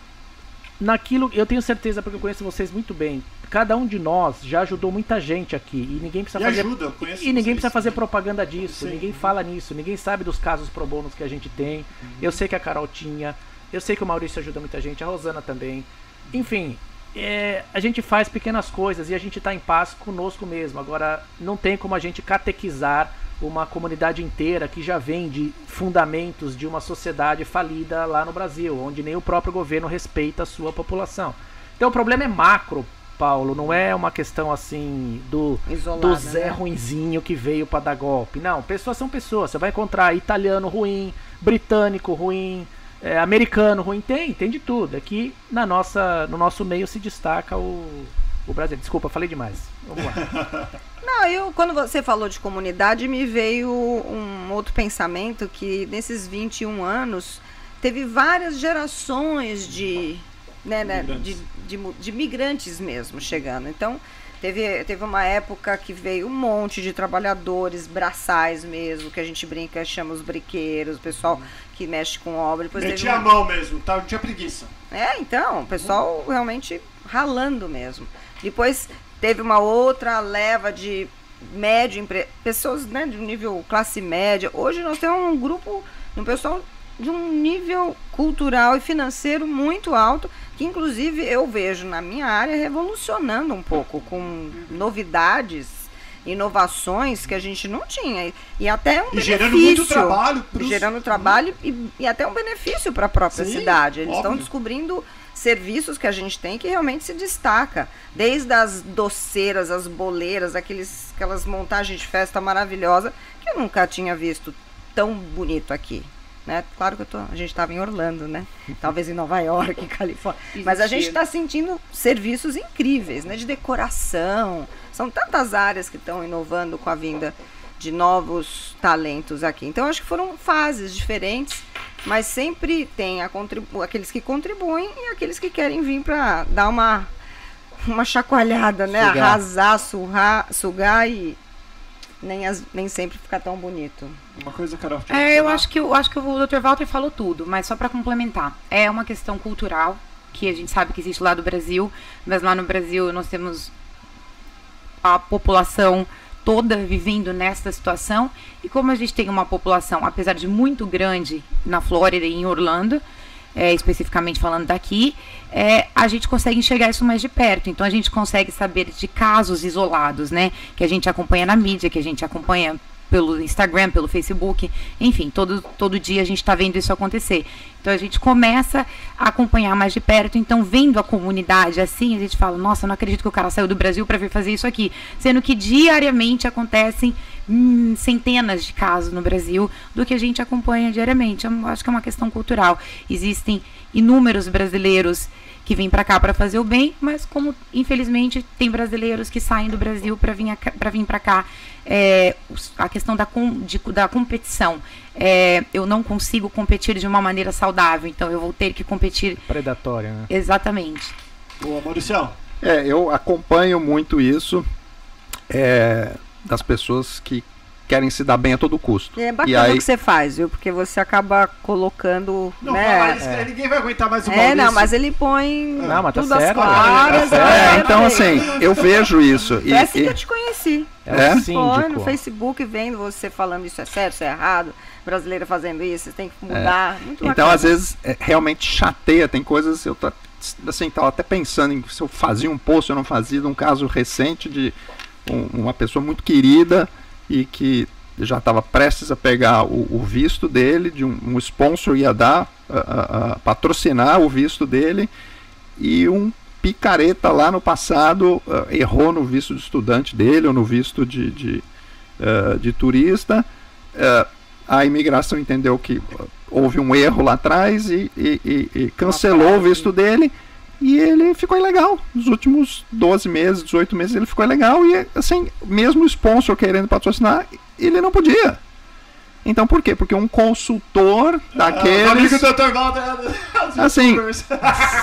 naquilo, eu tenho certeza, porque eu conheço vocês muito bem, cada um de nós já ajudou muita gente aqui e ninguém precisa e fazer ajuda, e ninguém precisa fazer propaganda disso, Sim. ninguém fala nisso, ninguém sabe dos casos pro bônus que a gente tem. Uhum. Eu sei que a Carol tinha, eu sei que o Maurício ajuda muita gente, a Rosana também. Enfim, é, a gente faz pequenas coisas e a gente está em paz conosco mesmo. Agora, não tem como a gente catequizar uma comunidade inteira que já vem de fundamentos de uma sociedade falida lá no Brasil, onde nem o próprio governo respeita a sua população. Então o problema é macro, Paulo, não é uma questão assim do, Isolada, do Zé né? ruinzinho que veio para dar golpe. Não, pessoas são pessoas. Você vai encontrar italiano ruim, britânico ruim, é, americano ruim, tem, tem de tudo. Aqui na nossa, no nosso meio se destaca o, o Brasil. Desculpa, falei demais. Vamos lá. Não, eu quando você falou de comunidade me veio um outro pensamento que nesses 21 anos teve várias gerações de, né, né de, de, de, migrantes mesmo chegando. Então Teve, teve uma época que veio um monte de trabalhadores, braçais mesmo, que a gente brinca, chama os briqueiros, o pessoal que mexe com obra. Depois Metia a mão mesmo, tá? não tinha preguiça. É, então, o pessoal realmente ralando mesmo. Depois teve uma outra leva de médio, empre... pessoas né, de nível classe média. Hoje nós temos um grupo, um pessoal de um nível cultural e financeiro muito alto, que inclusive eu vejo na minha área revolucionando um pouco, com novidades, inovações que a gente não tinha. E até um e benefício. Gerando muito trabalho. Pros... Gerando trabalho e, e até um benefício para a própria Sim, cidade. Eles estão descobrindo serviços que a gente tem que realmente se destaca. Desde as doceiras, as boleiras, aqueles, aquelas montagens de festa maravilhosa que eu nunca tinha visto tão bonito aqui. Né? Claro que tô, a gente estava em Orlando, né? Talvez em Nova York, Califórnia. Mas a gente está sentindo serviços incríveis, né? De decoração. São tantas áreas que estão inovando com a vinda de novos talentos aqui. Então acho que foram fases diferentes, mas sempre tem aqueles que contribuem e aqueles que querem vir para dar uma uma chacoalhada, né? Sugar. Arrasar, surrar, sugar e nem, as, nem sempre fica tão bonito. Uma coisa, Carol. É, eu acho que eu acho que o Dr. Walter falou tudo, mas só para complementar, é uma questão cultural que a gente sabe que existe lá do Brasil, mas lá no Brasil nós temos a população toda vivendo nesta situação e como a gente tem uma população, apesar de muito grande na Flórida e em Orlando, é, especificamente falando daqui, é, a gente consegue enxergar isso mais de perto. Então a gente consegue saber de casos isolados, né? Que a gente acompanha na mídia, que a gente acompanha pelo Instagram, pelo Facebook, enfim, todo, todo dia a gente está vendo isso acontecer. Então a gente começa a acompanhar mais de perto, então vendo a comunidade assim, a gente fala, nossa, não acredito que o cara saiu do Brasil para vir fazer isso aqui, sendo que diariamente acontecem hum, centenas de casos no Brasil do que a gente acompanha diariamente. Eu acho que é uma questão cultural. Existem inúmeros brasileiros que vêm para cá para fazer o bem, mas como infelizmente tem brasileiros que saem do Brasil para vir para vir para cá, é, a questão da, com, de, da competição, é, eu não consigo competir de uma maneira saudável, então eu vou ter que competir predatória, né? Exatamente. Boa, Maurício. É, eu acompanho muito isso é, das pessoas que querem se dar bem a todo custo. É bacana aí... o que você faz, viu? Porque você acaba colocando. Não, né? isso, é. ninguém vai aguentar mais o É, não, mas ele põe não, mas tá tudo certo, claras. Tá é, então, assim, eu vejo isso. E, é assim que eu te conheci. É, é? Foi no Facebook vendo você falando isso é certo, isso é errado, brasileira fazendo isso, tem que mudar. É. então, bacana. às vezes, é, realmente chateia. Tem coisas, eu tô, assim, tava até pensando em se eu fazia um post, eu não fazia, de um caso recente de um, uma pessoa muito querida e que já estava prestes a pegar o, o, visto dele, de um, um sponsor ia dar, a, patrocinar o visto dele, e um picareta lá no passado uh, errou no visto de estudante dele ou no visto de, de, uh, de turista. Uh, a imigração entendeu que houve um erro lá atrás e, e, e, e cancelou o visto dele e ele ficou ilegal. Nos últimos 12 meses, 18 meses, ele ficou ilegal. E, assim, mesmo o sponsor querendo patrocinar, ele não podia. Então por quê? Porque um consultor ah, daqueles. Ah, assim,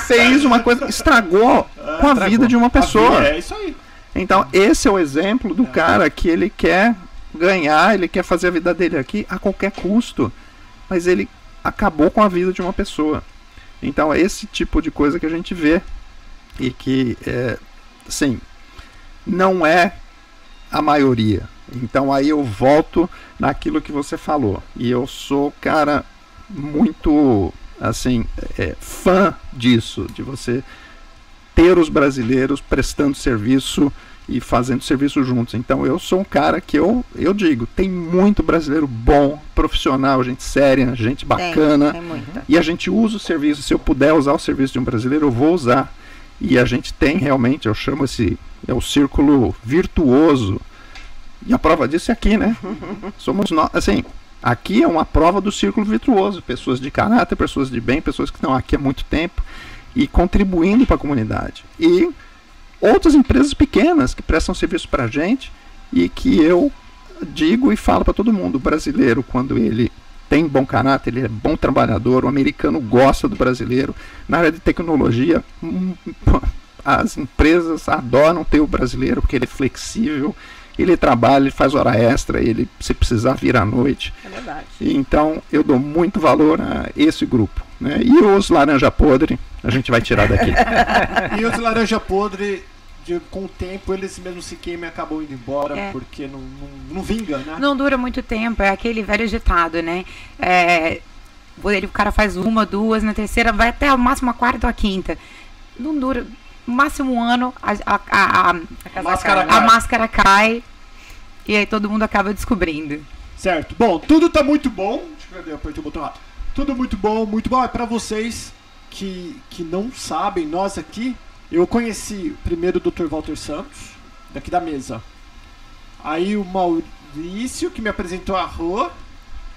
fez uma coisa, estragou ah, com a estragou. vida de uma pessoa. É isso aí. Então, esse é o exemplo do é. cara que ele quer ganhar, ele quer fazer a vida dele aqui a qualquer custo. Mas ele acabou com a vida de uma pessoa. Então é esse tipo de coisa que a gente vê e que, é, sim, não é a maioria. Então aí eu volto naquilo que você falou. E eu sou, cara, muito, assim, é, fã disso, de você ter os brasileiros prestando serviço e fazendo serviço juntos. Então eu sou um cara que eu, eu digo, tem muito brasileiro bom, profissional, gente séria, gente bacana. Tem, tem e a gente usa o serviço. Se eu puder usar o serviço de um brasileiro, eu vou usar. E a gente tem realmente, eu chamo esse, é o círculo virtuoso. E a prova disso é aqui, né? Somos nós, assim, aqui é uma prova do círculo virtuoso. Pessoas de caráter, pessoas de bem, pessoas que estão aqui há muito tempo e contribuindo para a comunidade. E outras empresas pequenas que prestam serviço para a gente e que eu digo e falo para todo mundo: o brasileiro, quando ele tem bom caráter, ele é bom trabalhador, o americano gosta do brasileiro. Na área de tecnologia, hum, as empresas adoram ter o brasileiro porque ele é flexível, ele trabalha, ele faz hora extra, ele se precisar vir à noite. É verdade. Então eu dou muito valor a esse grupo. Né? E os laranja podre, a gente vai tirar daqui. e os laranja podre de, com o tempo eles mesmo se queimam e acabam indo embora é. porque não, não, não, vinga, né? Não dura muito tempo, é aquele velho ditado, né? É, ele, o cara faz uma, duas, na terceira vai até o máximo a quarta ou a quinta. Não dura, no máximo um ano a, a, a, a, máscara, cai. a máscara cai e aí todo mundo acaba descobrindo. Certo. Bom, tudo tá muito bom. Deixa eu apertei o botão rápido. Tudo muito bom, muito bom. É pra vocês que, que não sabem, nós aqui eu conheci primeiro o Dr. Walter Santos, daqui da mesa. Aí o Maurício, que me apresentou a Rô,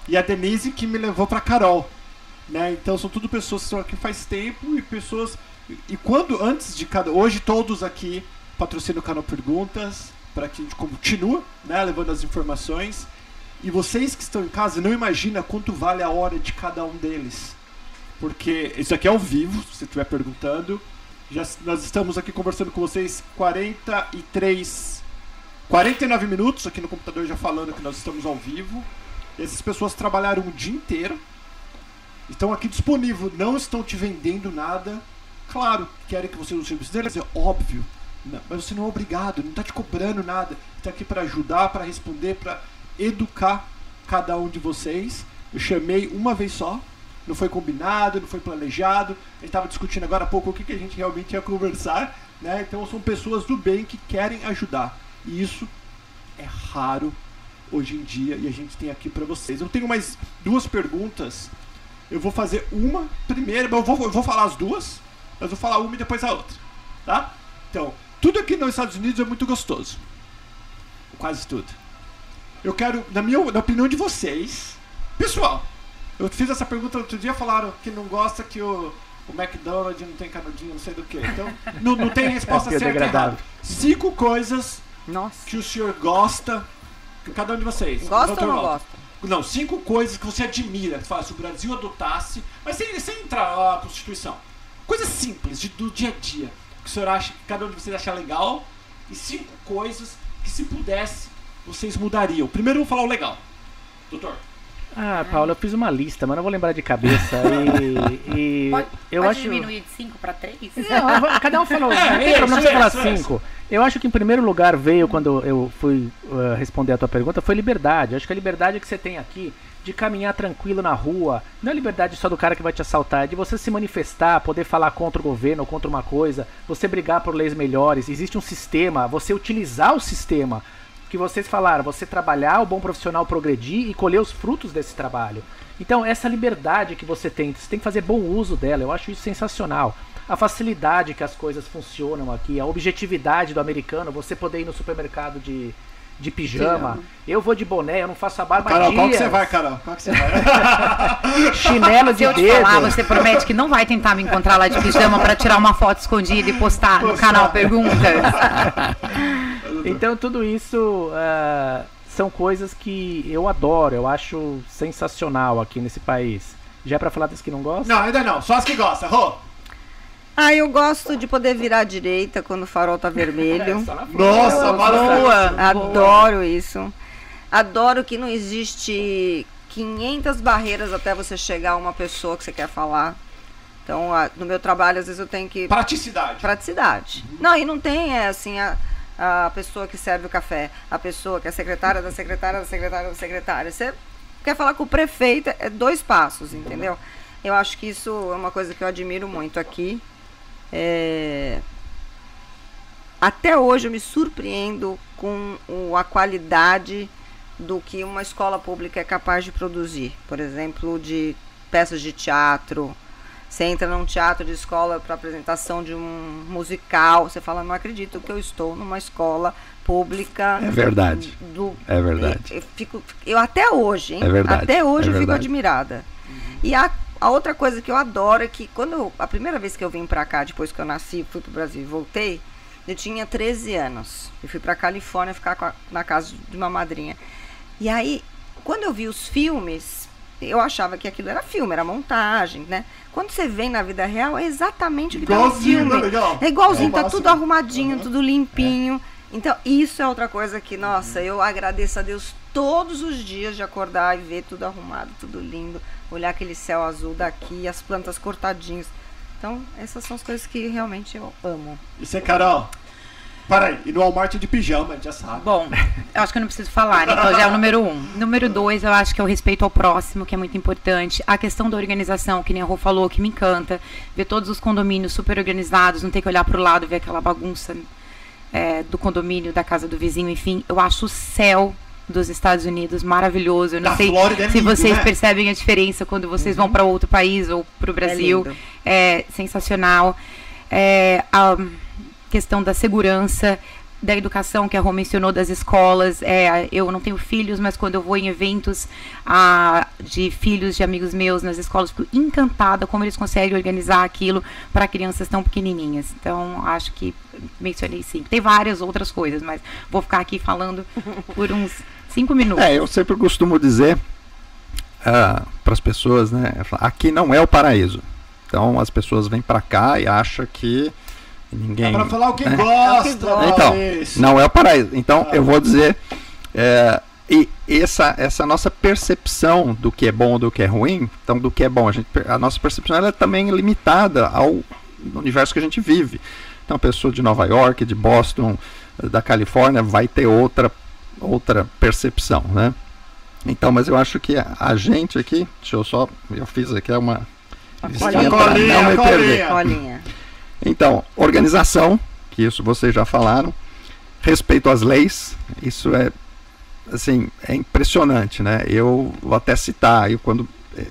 e a Denise, que me levou para Carol. Né? Então são tudo pessoas que estão aqui faz tempo e pessoas. E quando, antes de cada. Hoje todos aqui patrocinam o canal Perguntas, para que a gente continue né, levando as informações. E vocês que estão em casa, não imagina quanto vale a hora de cada um deles. Porque isso aqui é ao vivo, se você estiver perguntando. Já, nós estamos aqui conversando com vocês 43, 49 minutos aqui no computador já falando que nós estamos ao vivo. Essas pessoas trabalharam o dia inteiro, estão aqui disponíveis, não estão te vendendo nada. Claro, querem que você use o serviço deles, é óbvio. Não, mas você não é obrigado, não está te cobrando nada. Está aqui para ajudar, para responder, para educar cada um de vocês. Eu chamei uma vez só, não foi combinado, não foi planejado. A gente estava discutindo agora há pouco o que, que a gente realmente ia conversar. Né? Então são pessoas do bem que querem ajudar. E isso é raro hoje em dia e a gente tem aqui para vocês. Eu tenho mais duas perguntas. Eu vou fazer uma primeiro, eu vou, eu vou falar as duas, mas vou falar uma e depois a outra. Tá? Então, tudo aqui nos Estados Unidos é muito gostoso. Quase tudo. Eu quero, na minha na opinião de vocês, pessoal, eu fiz essa pergunta outro dia, falaram que não gosta que o, o McDonald's não tem canudinho, não sei do que. Então, não, não tem resposta é certa e errada. Cinco coisas Nossa. que o senhor gosta, cada um de vocês. Gosta ou não gosta? Não, cinco coisas que você admira. Que fala, se o Brasil adotasse, mas sem, sem entrar na Constituição. Coisas simples, de, do dia a dia. Que o senhor acha, que cada um de vocês acha legal. E cinco coisas que, se pudesse, vocês mudariam. Primeiro, eu vou falar o legal. Doutor. Ah, Paulo, eu fiz uma lista, mas não vou lembrar de cabeça. E, e pode, eu pode acho... diminuir de 5 para 3? Não, cada um falou. É, não tem problema você falar 5. Eu acho que em primeiro lugar veio, quando eu fui uh, responder a tua pergunta, foi liberdade. Acho que a liberdade que você tem aqui de caminhar tranquilo na rua, não é liberdade só do cara que vai te assaltar, é de você se manifestar, poder falar contra o governo ou contra uma coisa, você brigar por leis melhores. Existe um sistema, você utilizar o sistema que vocês falaram, você trabalhar, o bom profissional progredir e colher os frutos desse trabalho. Então, essa liberdade que você tem, você tem que fazer bom uso dela, eu acho isso sensacional. A facilidade que as coisas funcionam aqui, a objetividade do americano, você poder ir no supermercado de, de pijama. Eu vou de boné, eu não faço a barba Carol, há qual que dias. você vai, Carol? Qual que você vai? Chinelo Se de eu te dedo. falar, você promete que não vai tentar me encontrar lá de pijama pra tirar uma foto escondida e postar no canal Perguntas? Então tudo isso ah, são coisas que eu adoro, eu acho sensacional aqui nesse país. Já é pra falar das que não gostam? não, ainda não. Só as que gostam. Rô. Ah, eu gosto de poder virar à direita quando o farol tá vermelho. Frente. Nossa, Boa. Adoro isso. Adoro que não existe 500 barreiras até você chegar a uma pessoa que você quer falar. Então, no meu trabalho, às vezes eu tenho que. Praticidade. Praticidade. Não, e não tem, é assim, a, a pessoa que serve o café, a pessoa que é secretária da secretária da secretária da secretária. Você quer falar com o prefeito, é dois passos, entendeu? Eu acho que isso é uma coisa que eu admiro muito aqui. É, Até hoje eu me surpreendo com o- a qualidade do que uma escola pública é capaz de produzir. Por exemplo, de peças de teatro. Você entra num teatro de escola para apresentação de um musical, você fala, não acredito que eu estou numa escola pública. É verdade. Do, É verdade. Eu, fico, eu até hoje, hein? É verdade, Até hoje é eu fico verdade. admirada. E a, a outra coisa que eu adoro é que quando eu- a primeira vez que eu vim pra cá, depois que eu nasci, fui pro Brasil e voltei, eu tinha 13 anos. Eu fui pra Califórnia ficar a- na casa de uma madrinha. E aí, quando eu vi os filmes, eu achava que aquilo era filme, era montagem, né? Quando você vem na vida real, é exatamente o que tá no Igualzinho, filme. né? É igualzinho, É tá tudo arrumadinho, Uhum. tudo limpinho. Então, isso é outra coisa que, nossa, eu agradeço a Deus todos os dias de acordar e ver tudo arrumado, tudo lindo, olhar aquele céu azul daqui, as plantas cortadinhas. Então, essas são as coisas que realmente eu amo. E você, Carol? Para aí. E no Walmart de pijama, a gente já sabe. Bom, eu acho que eu não preciso falar, né? Então já é o número um. Número dois, eu acho que é o respeito ao próximo, que é muito importante. A questão da organização, que nem a Rô falou, que me encanta. Ver todos os condomínios super organizados, não ter que olhar para o lado e ver aquela bagunça é, do condomínio, da casa do vizinho, enfim. Eu acho o céu dos Estados Unidos maravilhoso. Eu não Da sei Flórida é se lindo, vocês né? percebem a diferença quando vocês vão para outro país ou para o Brasil. lindo. É, sensacional. É, a questão da segurança, da educação que a Rô mencionou, das escolas. É, eu não tenho filhos, mas quando eu vou em eventos ah, de filhos de amigos meus nas escolas, fico encantada como eles conseguem organizar aquilo para crianças tão pequenininhas. Então, acho que mencionei sim. Tem várias outras coisas, mas vou ficar aqui falando por uns cinco minutos. É, eu sempre costumo dizer para as pessoas, né? Aqui não é o paraíso. Então as pessoas vêm para cá e acham que ninguém. Dá pra falar o que né? gosta. gosta. Então, isso. não é o paraíso. Então Ah. eu vou dizer. é, e essa, essa nossa percepção do que é bom ou do que é ruim, então do que é bom, a, gente, a nossa percepção ela é também limitada ao universo que a gente vive. Então, a pessoa de Nova York, de Boston, da Califórnia, vai ter outra, outra percepção, né? Então, mas eu acho que a, gente aqui, deixa eu só, eu fiz aqui uma listinha colinha. Colinha, não me colinha. perder. Olhinha. Então, organização, que isso vocês já falaram, respeito às leis, isso é assim, é impressionante, né? Eu vou até citar, eu quando eh,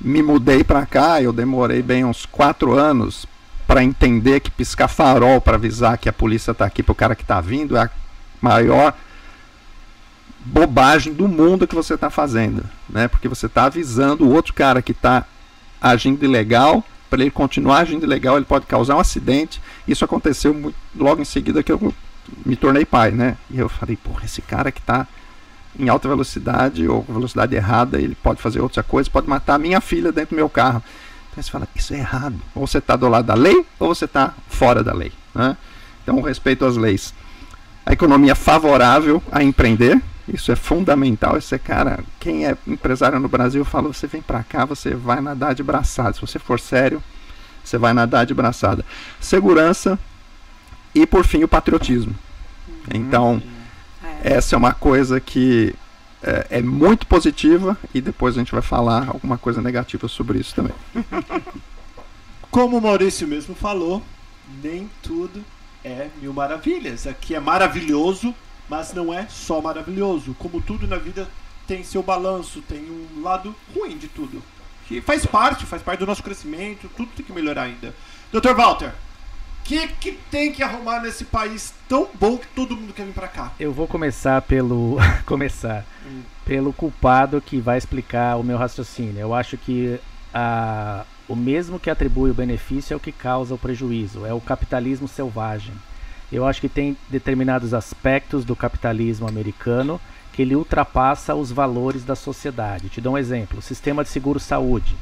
me mudei para cá, eu demorei bem uns quatro anos para entender que piscar farol para avisar que a polícia está aqui para o cara que está vindo é a maior bobagem do mundo que você está fazendo, né? Porque você está avisando o outro cara que está agindo ilegal, para ele continuar agindo ilegal, ele pode causar um acidente. Isso aconteceu muito, logo em seguida que eu me tornei pai, né? E eu falei, porra, esse cara que está em alta velocidade ou velocidade errada, ele pode fazer outra coisa, pode matar minha filha dentro do meu carro. Então você fala, isso é errado. Ou você está do lado da lei, ou você está fora da lei. Né? Então, respeito às leis. A economia favorável a empreender, isso é fundamental. Esse cara, quem é empresário no Brasil, fala: você vem para cá, você vai nadar de braçada. Se você for sério, você vai nadar de braçada. Segurança e, por fim, o patriotismo. Então, essa é uma coisa que é, é muito positiva e depois a gente vai falar alguma coisa negativa sobre isso também. Como o Maurício mesmo falou, nem tudo é mil maravilhas. Aqui é maravilhoso, Mas não é só maravilhoso. Como tudo na vida tem seu balanço, tem um lado ruim de tudo. Que faz parte, faz parte do nosso crescimento, tudo tem que melhorar ainda. Dr. Walter, o que, que tem que arrumar nesse país tão bom que todo mundo quer vir pra cá? Eu vou começar pelo. começar. Pelo culpado que vai explicar o meu raciocínio. Eu acho que a, o mesmo que atribui o benefício é o que causa o prejuízo. É o capitalismo selvagem. Eu acho que tem determinados aspectos do capitalismo americano que ele ultrapassa os valores da sociedade. Te dou um exemplo: o sistema de seguro-saúde.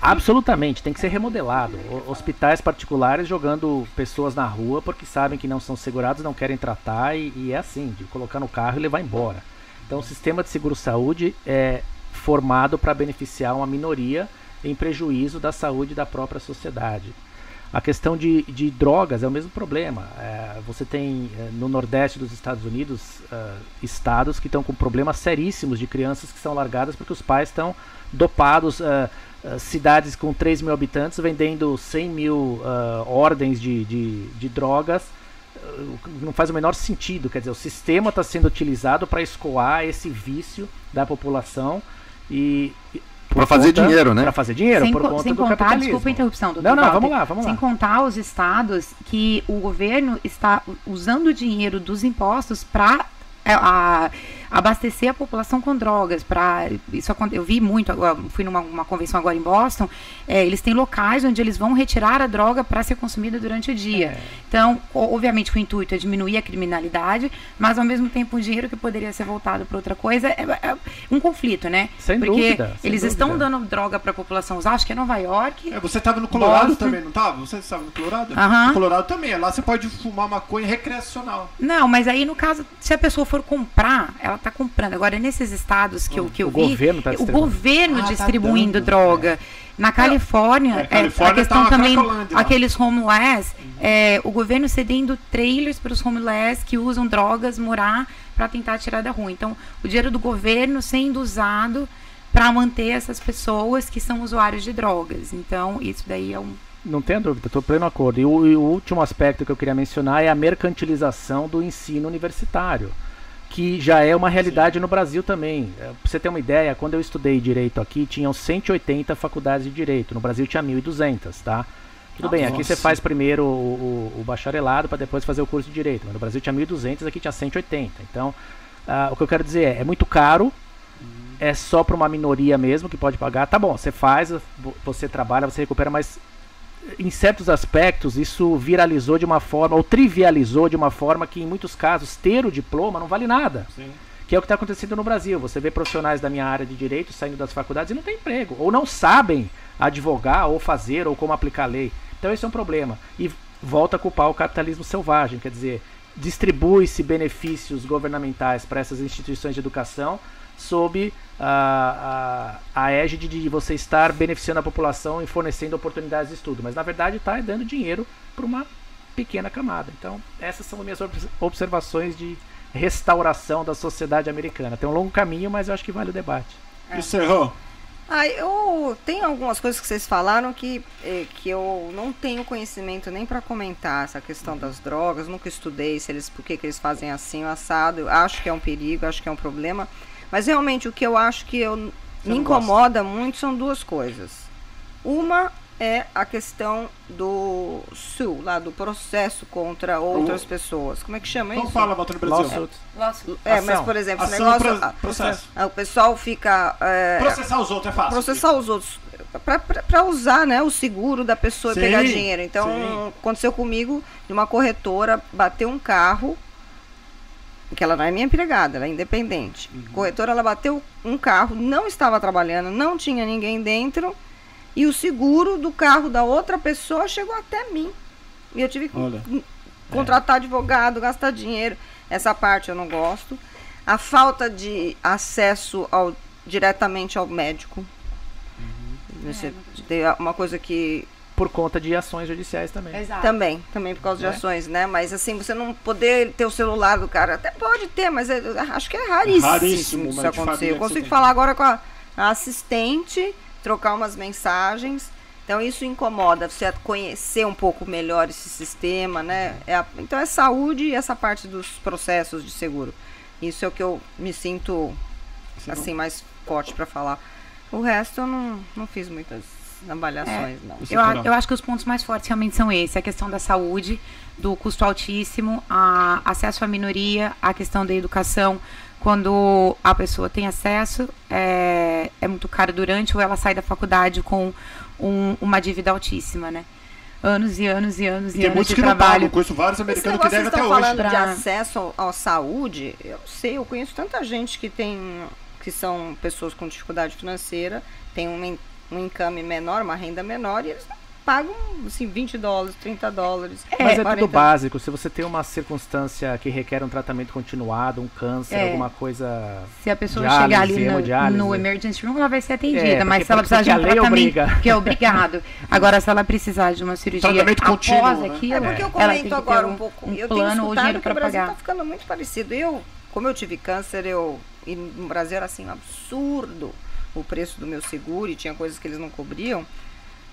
Absolutamente, tem que ser remodelado. Hospitais particulares jogando pessoas na rua porque sabem que não são segurados, não querem tratar e, e é assim, de colocar no carro e levar embora. Então, o sistema de seguro-saúde é formado para beneficiar uma minoria em prejuízo da saúde da própria sociedade. A questão de, de drogas é o mesmo problema. É, você tem é, no Nordeste dos Estados Unidos é, estados que estão com problemas seríssimos de crianças que são largadas porque os pais estão dopados. é, cidades com 3 mil habitantes vendendo 100 mil é, ordens de, de, de drogas. Não faz o menor sentido. Quer dizer, o sistema está sendo utilizado para escoar esse vício da população e. por Pra fazer dinheiro, né? Para fazer dinheiro, sem, por co- conta sem do contar, capitalismo. desculpa a interrupção, doutor Não, não, Walter. vamos lá, vamos Sem lá. contar os estados que o governo está usando o dinheiro dos impostos para abastecer a população com drogas. Pra, isso eu vi muito, agora, fui numa uma convenção agora em Boston, é, eles têm locais onde eles vão retirar a droga para ser consumida durante o dia. É. Então, obviamente, o intuito é diminuir a criminalidade, mas ao mesmo tempo o dinheiro que poderia ser voltado para outra coisa é, é um conflito, né? Sem Porque dúvida, sem eles dúvida. estão dando droga para a população usar, acho que é Nova York. É, você tava no Colorado Boston. também, não tava? Você estava no Colorado? No Colorado também. Lá você pode fumar maconha recreacional. Não, mas aí no caso, se a pessoa for comprar, ela tá comprando. Agora, nesses estados que eu, que eu o vi, governo tá o governo Ah, tá distribuindo dando, droga. Na Califórnia, É, é, Califórnia a questão tá também, aqueles homeless, é, o governo cedendo trailers para os homeless que usam drogas morar para tentar tirar da rua. Então, o dinheiro do governo sendo usado para manter essas pessoas que são usuários de drogas. Então, isso daí é um Não tenha dúvida, estou pleno acordo. E o, e o último aspecto que eu queria mencionar é a mercantilização do ensino universitário, que já é uma realidade no Brasil também. É, Pra você ter uma ideia, quando eu estudei direito aqui, tinham 180 faculdades de direito. No Brasil tinha 1.200, tá? Tudo bem, aqui você faz primeiro o, o- o bacharelado para depois fazer o curso de direito. Mas no Brasil tinha 1.200, aqui tinha 180. Então, ah, o que eu quero dizer é, é muito caro, é só para uma minoria mesmo que pode pagar. Tá bom, você faz, vo- você trabalha, você recupera, mas em certos aspectos isso viralizou de uma forma, ou trivializou de uma forma que em muitos casos ter o diploma não vale nada. Sim. Que é o que está acontecendo no Brasil. Você vê profissionais da minha área de direito saindo das faculdades e não tem emprego, ou não sabem advogar, ou fazer, ou como aplicar a lei. Então esse é um problema. E volta a culpar o capitalismo selvagem, quer dizer, distribui-se benefícios governamentais para essas instituições de educação sob a, a, a égide de você estar beneficiando a população e fornecendo oportunidades de estudo. Mas na verdade está dando dinheiro para uma pequena camada. Então, essas são as minhas obs- observações de restauração da sociedade americana. Tem um longo caminho, mas eu acho que vale o debate. É. Encerrou. Ah, eu tenho algumas coisas que vocês falaram que, eh, que eu não tenho conhecimento nem para comentar essa questão das drogas, nunca estudei se eles, por que, que eles fazem assim o assado. Eu acho que é um perigo, acho que é um problema. Mas realmente o que eu acho que eu, me não incomoda muito são duas coisas. Uma é a questão do sul, lá do processo contra outras pessoas. Como é que chama Então isso? fala, Walter no Brasil. Lawsuit. É, mas Ação. por exemplo, esse Ação negócio. pro- processo. ah, o pessoal fica. é, Processar os outros é fácil. processar os outros para usar né, o seguro da pessoa Sim, e pegar dinheiro. Então, sim. aconteceu comigo de uma corretora bater um carro, que ela não é minha empregada, ela é independente. Uhum. Corretora, ela bateu um carro, não estava trabalhando, não tinha ninguém dentro, e o seguro do carro da outra pessoa chegou até mim. E eu tive que Olha. contratar advogado, gastar dinheiro. Essa parte eu não gosto. A falta de acesso ao, diretamente ao médico. Você tem uma coisa que Por conta de ações judiciais também. Exato. também, também por causa de É. ações, né? Mas assim, você não poder ter o celular do cara, até pode ter, mas é- acho que é raríssimo, Raríssimo, isso acontecer. Eu consigo tem. falar agora com a, assistente, trocar umas mensagens. Então isso incomoda você conhecer um pouco melhor esse sistema, né? É a- então é saúde e essa parte dos processos de seguro. Isso é o que eu me sinto assim mais forte para falar. O resto eu não, não fiz muitas avaliações, não. Você Eu, eu acho que os pontos mais fortes realmente são esses: a questão da saúde, do custo altíssimo, a acesso à minoria, a questão da educação. Quando a pessoa tem acesso, é, é muito caro durante ou ela sai da faculdade com um- uma dívida altíssima, né? Anos e anos e anos e, Tem anos muitos de que não trabalho. pagam, conheço vários americanos que devem até hoje. falando de Pra- acesso ao- à saúde, eu sei, eu conheço tanta gente que tem, que são pessoas com dificuldade financeira, tem um, in- um income menor, uma renda menor, e eles pagam, assim, 20 dólares, 30 dólares. Mas é tudo 40. básico. Se você tem uma circunstância que requer um tratamento continuado, um câncer, É. alguma coisa. Se a pessoa Diálise, chegar ali no, no emergency room, ela vai ser atendida. É, mas se ela precisar de um tratamento, obriga. que é obrigado. Agora, se ela precisar de uma cirurgia Tratamento após contínuo, né? É porque eu comento agora um, um pouco. um eu tenho plano ou escutado dinheiro que para o Brasil pagar. está ficando muito parecido. Eu, como eu tive câncer, eu e no Brasil era assim um absurdo o preço do meu seguro e tinha coisas que eles não cobriam.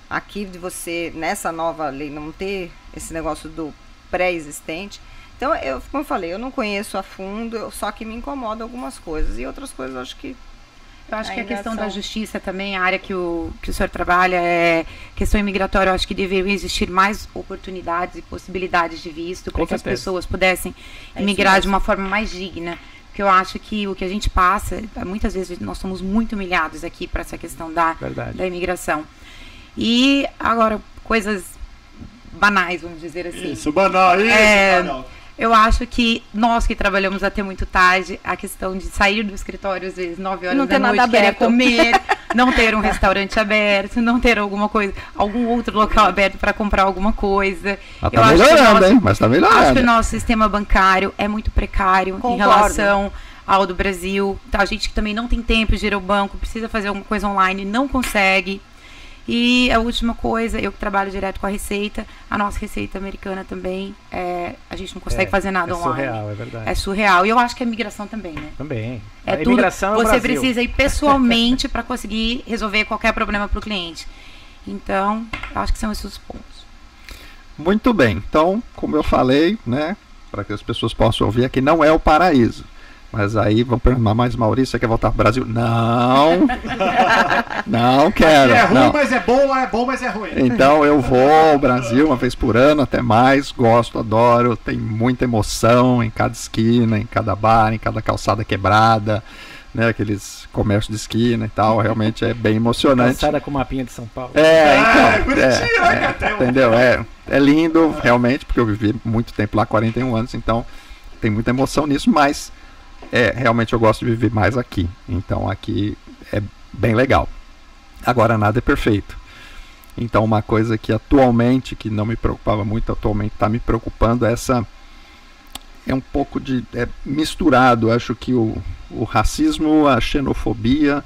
Aqui de você nessa nova lei não ter esse negócio do pré-existente. Então, eu, como eu falei, eu não conheço a fundo, eu- só que me incomoda algumas coisas e outras coisas eu acho que Eu acho que a questão são- da justiça também, a área que o, que o senhor trabalha, é questão imigratória. Eu acho que deveriam existir mais oportunidades e possibilidades de visto, para que as pessoas pudessem É imigrar de uma forma mais digna. Porque eu acho que o que a gente passa, muitas vezes nós somos muito humilhados aqui para essa questão da, Verdade. da imigração. E agora, coisas banais, vamos dizer assim. Isso, banal, isso, É, banal. Eu acho que nós que trabalhamos até muito tarde, a questão de sair do escritório às vezes 9 horas Não da ter nada noite, querer aberto. comer, não ter um restaurante aberto, não ter alguma coisa, algum outro local aberto para comprar alguma coisa. Mas Eu tá acho que o melhorando, nosso- hein? Mas tá Acho que o melhorando. nosso sistema bancário é muito precário em Concordo. relação ao do Brasil. Tá, a gente que também não tem tempo de ir ao banco, precisa fazer alguma coisa online, não consegue. E a última coisa, eu que trabalho direto com a Receita, a nossa Receita americana também, é, a gente não consegue É, fazer nada é online. surreal, é verdade. É surreal. E eu acho que a imigração também, né? Também. É a tudo. imigração é o Você Brasil. precisa ir pessoalmente para conseguir resolver qualquer problema para o cliente. Então, eu acho que são esses os pontos. Muito bem. Então, como eu falei, né, para que as pessoas possam ouvir aqui, não é o paraíso. Mas aí vão perguntar, mas Maurício, você quer voltar para o Brasil? Não! não quero. É ruim, não. mas é bom, é bom, mas é ruim. Então eu vou ao Brasil uma vez por ano, até mais, gosto, adoro, tem muita emoção em cada esquina, em cada bar, em cada calçada quebrada, né, aqueles comércios de esquina e tal, realmente é bem emocionante. Calçada com mapinha de São Paulo. É, É, então, bonitinho, é, é, um- entendeu? É, é lindo, realmente, porque eu vivi muito tempo lá, 41 anos, então tem muita emoção nisso, mas é, realmente eu gosto de viver mais aqui. Então aqui é bem legal. Agora nada é perfeito. Então uma coisa que atualmente, que não me preocupava muito, atualmente está me preocupando é essa é um pouco de é misturado, acho que o, o racismo, a xenofobia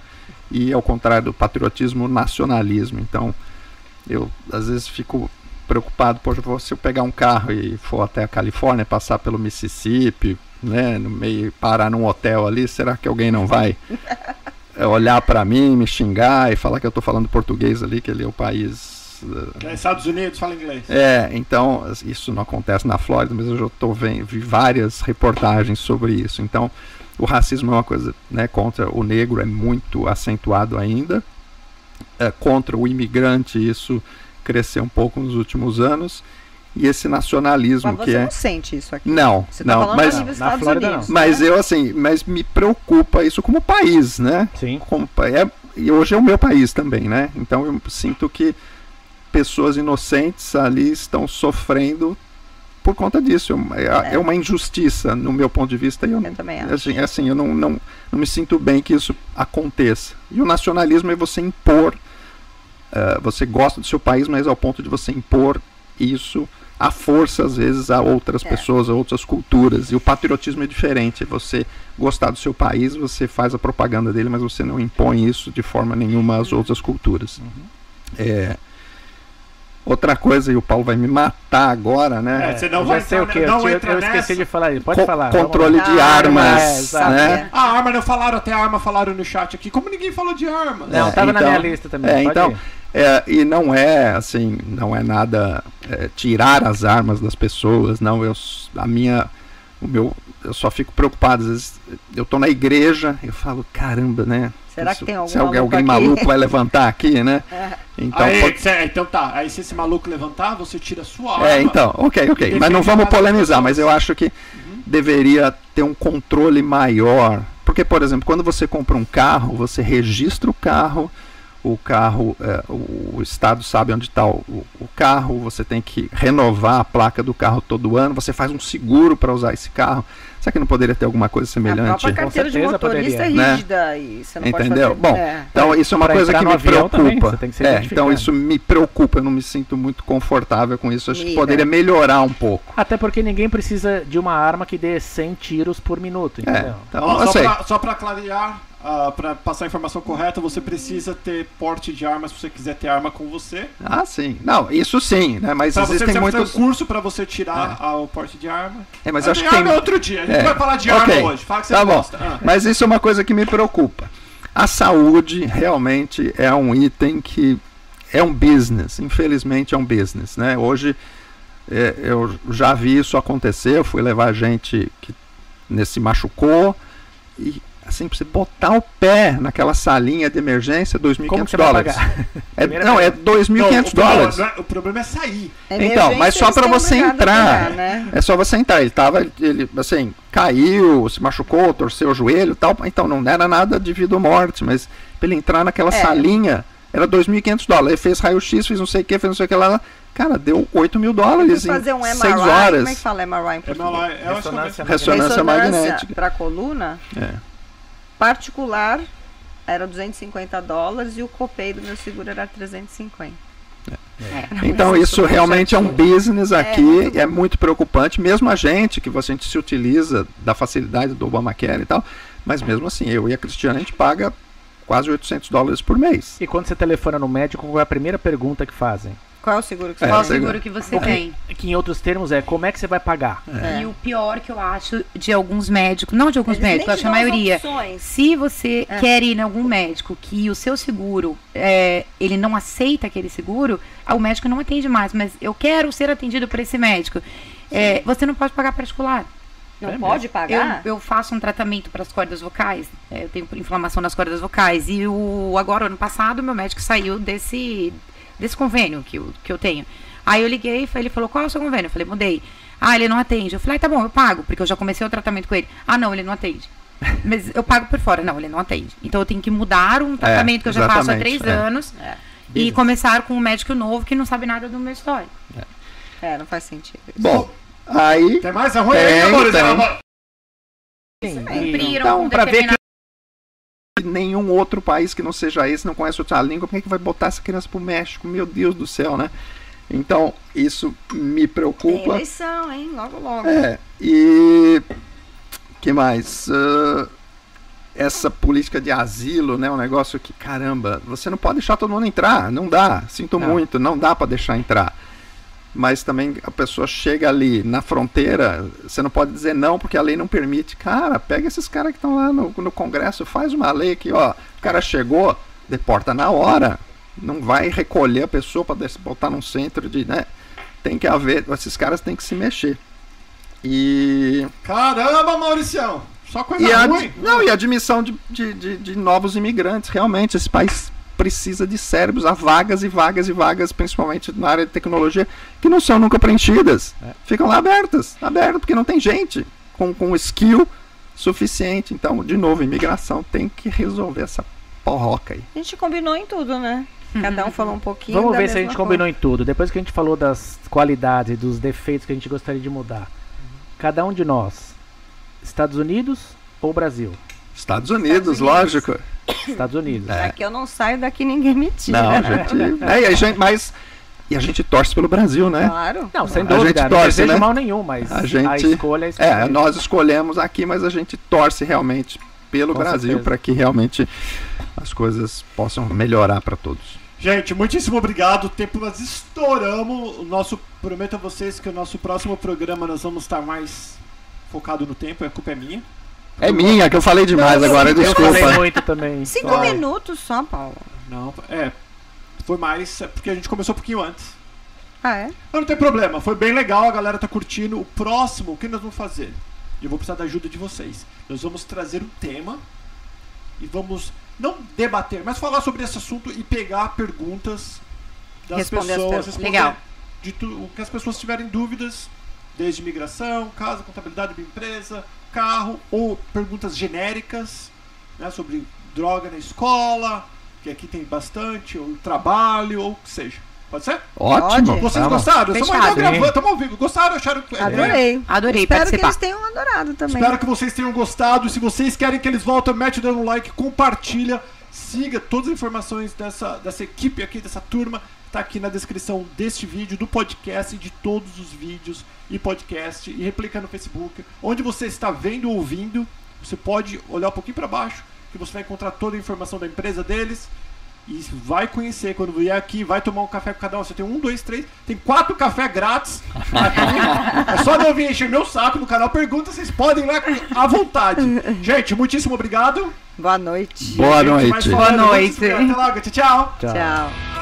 e ao contrário do patriotismo, o nacionalismo. Então eu às vezes fico preocupado, poxa, se eu pegar um carro e for até a Califórnia, passar pelo Mississippi, né, no meio parar num hotel ali, será que alguém não vai é, olhar para mim, me xingar e falar que eu estou falando português ali, que ele é o país eh, É, Estados Unidos fala inglês. é, então isso não acontece na Flórida, mas eu já tô vendo vi várias reportagens sobre isso. Então, o racismo é uma coisa, né, contra o negro é muito acentuado ainda. É, contra o imigrante isso cresceu um pouco nos últimos anos. E esse nacionalismo Mas que você é não sente isso aqui. não, Você tá não, falando mas dos Na Flórida, Unidos. mas né? eu assim, mas me preocupa isso como país, né? Sim. como é, e hoje é o meu país também, né? Então eu sinto que pessoas inocentes ali estão sofrendo por conta disso. É uma- É, é uma injustiça, no meu ponto de vista. E eu, Eu também acho. assim, assim, eu não, não, não me sinto bem que isso aconteça. E o nacionalismo é você impor. Eh, você gosta do seu país, mas ao ponto de você impor isso à força, às vezes, a outras É. pessoas, a outras culturas. E o patriotismo é diferente. É você gostar do seu país, você faz a propaganda dele, mas você não impõe isso de forma nenhuma às outras culturas. É, Outra coisa, e o Paulo vai me matar agora, né? É, você não eu vai sei o que. Eu, não tinha- entra eu esqueci nessa. de falar. isso. Pode Co- falar. controle de Ah, armas, é, né? A arma não falaram, até a arma falaram no chat aqui. Como ninguém falou de arma? Não, É, tava na então- minha lista também. é, pode então, ir. É, e não é assim, não é nada é, tirar as armas das pessoas, não. Eu, a minha, o meu, eu só fico preocupado. Às vezes eu tô na igreja, eu falo, caramba, né? Será Isso- que tem algum se alguém, maluco alguém maluco vai levantar aqui, né? É. Então, aí, pode- cê- então tá, aí se esse maluco levantar, você tira a sua arma. é, então, ok, ok. Mas não vamos polemizar, mas eu acho que deveria ter um controle maior. Porque, por exemplo, quando você compra um carro, você registra o carro, o carro, é, o, Estado sabe onde está o, o carro, você tem que renovar a placa do carro todo ano, você faz um seguro para usar esse carro. Será que não poderia ter alguma coisa A semelhante? própria carteira de motorista poderia. é Né? rígida e você não Entendeu? pode fazer... Bom, é. Então, isso é uma Pra coisa que me também, preocupa. você tem que ser é, então isso me preocupa, eu não me sinto muito confortável com isso. Acho que poderia melhorar um pouco. Até porque ninguém precisa de uma arma que dê 100 tiros por minuto, É, entendeu? então, só, só pra clarear, ah, pra passar a informação correta, você precisa ter porte de arma se você quiser ter arma com você. Ah, sim. Não, isso sim, né? Mas Pra você existem precisa muitos. fazer um curso pra você tirar ah, o porte de arma. É, mas Ah, acho que tem. é outro dia, a gente É, vai falar de ok. arma hoje. Fala que você Tá gosta. Ah. Mas isso é uma coisa que me preocupa. A saúde realmente é um item que é um business. Infelizmente é um business, né? Hoje é, eu já vi isso acontecer. Eu fui levar gente que nesse machucou e assim pra você botar o pé naquela salinha de emergência, 2.500 Como que você vai dólares. É, não, é pergunta. 2.500 Não, o problema dólares. é- o problema é sair. Então, mas só eles você entrar. pagar, né? É só você entrar. Ele tava, ele, assim, caiu, se machucou, torceu o joelho e tal. Então não era nada de vida ou morte, mas pra ele entrar naquela É. salinha, era 2.500 dólares. Ele fez raio-x, fez não sei o que, fez não sei o que lá. Cara, deu 8 mil dólares em fazer um MRI, 6 como horas. é que fala MRI em português? MLA, é Ressonância Ressonância magnética. para coluna, É. particular, era 250 dólares e o copay do meu seguro era 350. Então isso realmente é um business aqui, muito é muito preocupante, mesmo a gente, que você- a gente se utiliza da facilidade do Obamacare e tal, mas mesmo assim, eu e a Cristiana, a gente paga quase 800 dólares por mês. E quando você telefona no médico, qual é a primeira pergunta que fazem? Qual é o seguro que você É, Qual o seguro que você tem? Que em outros termos é como é que você vai pagar? É. E o pior que eu acho de alguns médicos, não de alguns Eles médicos, eu acho a maioria. opções. Se você É. quer ir em algum médico que o seu seguro, é, ele não aceita aquele seguro, ah, o médico não atende mais, mas eu quero ser atendido por esse médico. É, você não pode pagar particular. Não É pode Eu, pagar? eu faço um tratamento para as cordas vocais, é, eu tenho inflamação nas cordas vocais, e o, agora, ano passado, meu médico saiu desse, desse convênio que eu, que eu tenho. Aí eu liguei, ele falou, qual é o seu convênio? Eu falei, mudei. Ah, ele não atende. Eu falei, ah, tá bom, eu pago, porque eu já comecei o tratamento com ele. Ah, não, ele não atende. Mas eu pago por fora. Não, ele não atende. Então eu tenho que mudar um tratamento que eu já faço há três é. anos É. e começar com um médico novo que não sabe nada do meu histórico. É, não faz sentido. isso. Bom, aí Tem mais Tem, aí, amores? tem. Ela- Sim, Cumpriram Então, um pra ver determinado- nenhum outro país que não seja esse, não conhece outra língua, por que, que vai botar essa criança pro México? Meu Deus do céu, né? Então, isso me Tem preocupa. eleição, hein? Logo, logo. É, e que mais? Ah, essa política de asilo, né? Um negócio que, caramba, você não pode deixar todo mundo entrar, não dá. Sinto Não. muito, não dá para deixar entrar. Mas também a pessoa chega ali na fronteira, você não pode dizer não porque a lei não permite. Cara, pega esses caras que estão lá no, no Congresso, faz uma lei que, ó, o cara chegou, deporta na hora. Não vai recolher a pessoa para botar num centro de, né? Tem que haver, esses caras têm que se mexer. E Caramba, Mauricião. Só coisa e ruim. não, e admissão de, de, de, de novos imigrantes. Realmente, esse país precisa de cérebros. Há vagas e vagas e vagas, principalmente na área de tecnologia, que não são nunca preenchidas. É. Ficam lá abertas, abertas, porque não tem gente com, com skill suficiente. Então, de novo, imigração tem que resolver essa porroca aí. A gente combinou em tudo, né? Cada um falou um pouquinho. Vamos da ver se a gente coisa. combinou em tudo. Depois que a gente falou das qualidades e dos defeitos que a gente gostaria de mudar. Cada um de nós, Estados Unidos ou Brasil? Estados Unidos, Unidos. lógico. Estados Unidos. É. Daqui eu não saio, daqui ninguém me tira. Não, a gente. é, e a gente mas. E a gente torce pelo Brasil, né? Claro. Não, sem A dúvida, gente não torce, desejo né? mal nenhum, mas A a, gente- escolha é a escolha. É, nós escolhemos aqui, mas a gente torce realmente pelo Com Brasil para que realmente as coisas possam melhorar para todos. Gente, muitíssimo obrigado. O tempo nós estouramos. O nosso prometo a vocês que o nosso próximo programa nós vamos estar mais focado no tempo. A culpa é minha. É minha, que eu falei demais Não, agora, eu Eu falei desculpa. muito também. Cinco Vai. minutos só, Paulo. Não, é. Foi mais. é Porque a gente começou um pouquinho antes. Ah, é? Mas não tem problema, foi bem legal, a galera tá curtindo. O próximo, o que nós vamos fazer? Eu vou precisar da ajuda de vocês. Nós vamos trazer um tema e vamos não debater, mas falar sobre esse assunto e pegar perguntas das Responder as pessoas, perguntas. responder Legal. de tu, o que as pessoas tiverem dúvidas, desde migração, casa, contabilidade de empresa, carro ou perguntas genéricas, né, sobre droga na escola, que aqui tem bastante, ou trabalho, ou o que seja. Pode ser? Ótimo. Pode. Vocês vamos. gostaram? Estamos gravando, estamos ao vivo. Gostaram? Acharam que. é, Adorei. Adorei Espero que participar. eles tenham adorado também. Espero que vocês tenham gostado. Se vocês querem que eles voltem, mete dando um like, compartilha, siga todas as informações dessa, dessa equipe aqui, dessa turma. Tá aqui na descrição deste vídeo, do podcast e de todos os vídeos e podcast. E replica no Facebook. Onde você está vendo ou ouvindo, você pode olhar um pouquinho para baixo, que você vai encontrar toda a informação da empresa deles. E vai conhecer quando vier aqui, vai tomar um café com cada um. Você tem um, dois, três, tem quatro cafés grátis aqui. É só não vir encher meu saco no canal Pergunta, vocês podem ir lá à vontade. Gente, muitíssimo obrigado. Boa noite. Boa Gente, mais noite. Boa noite. Até logo, tchau, tchau. Tchau.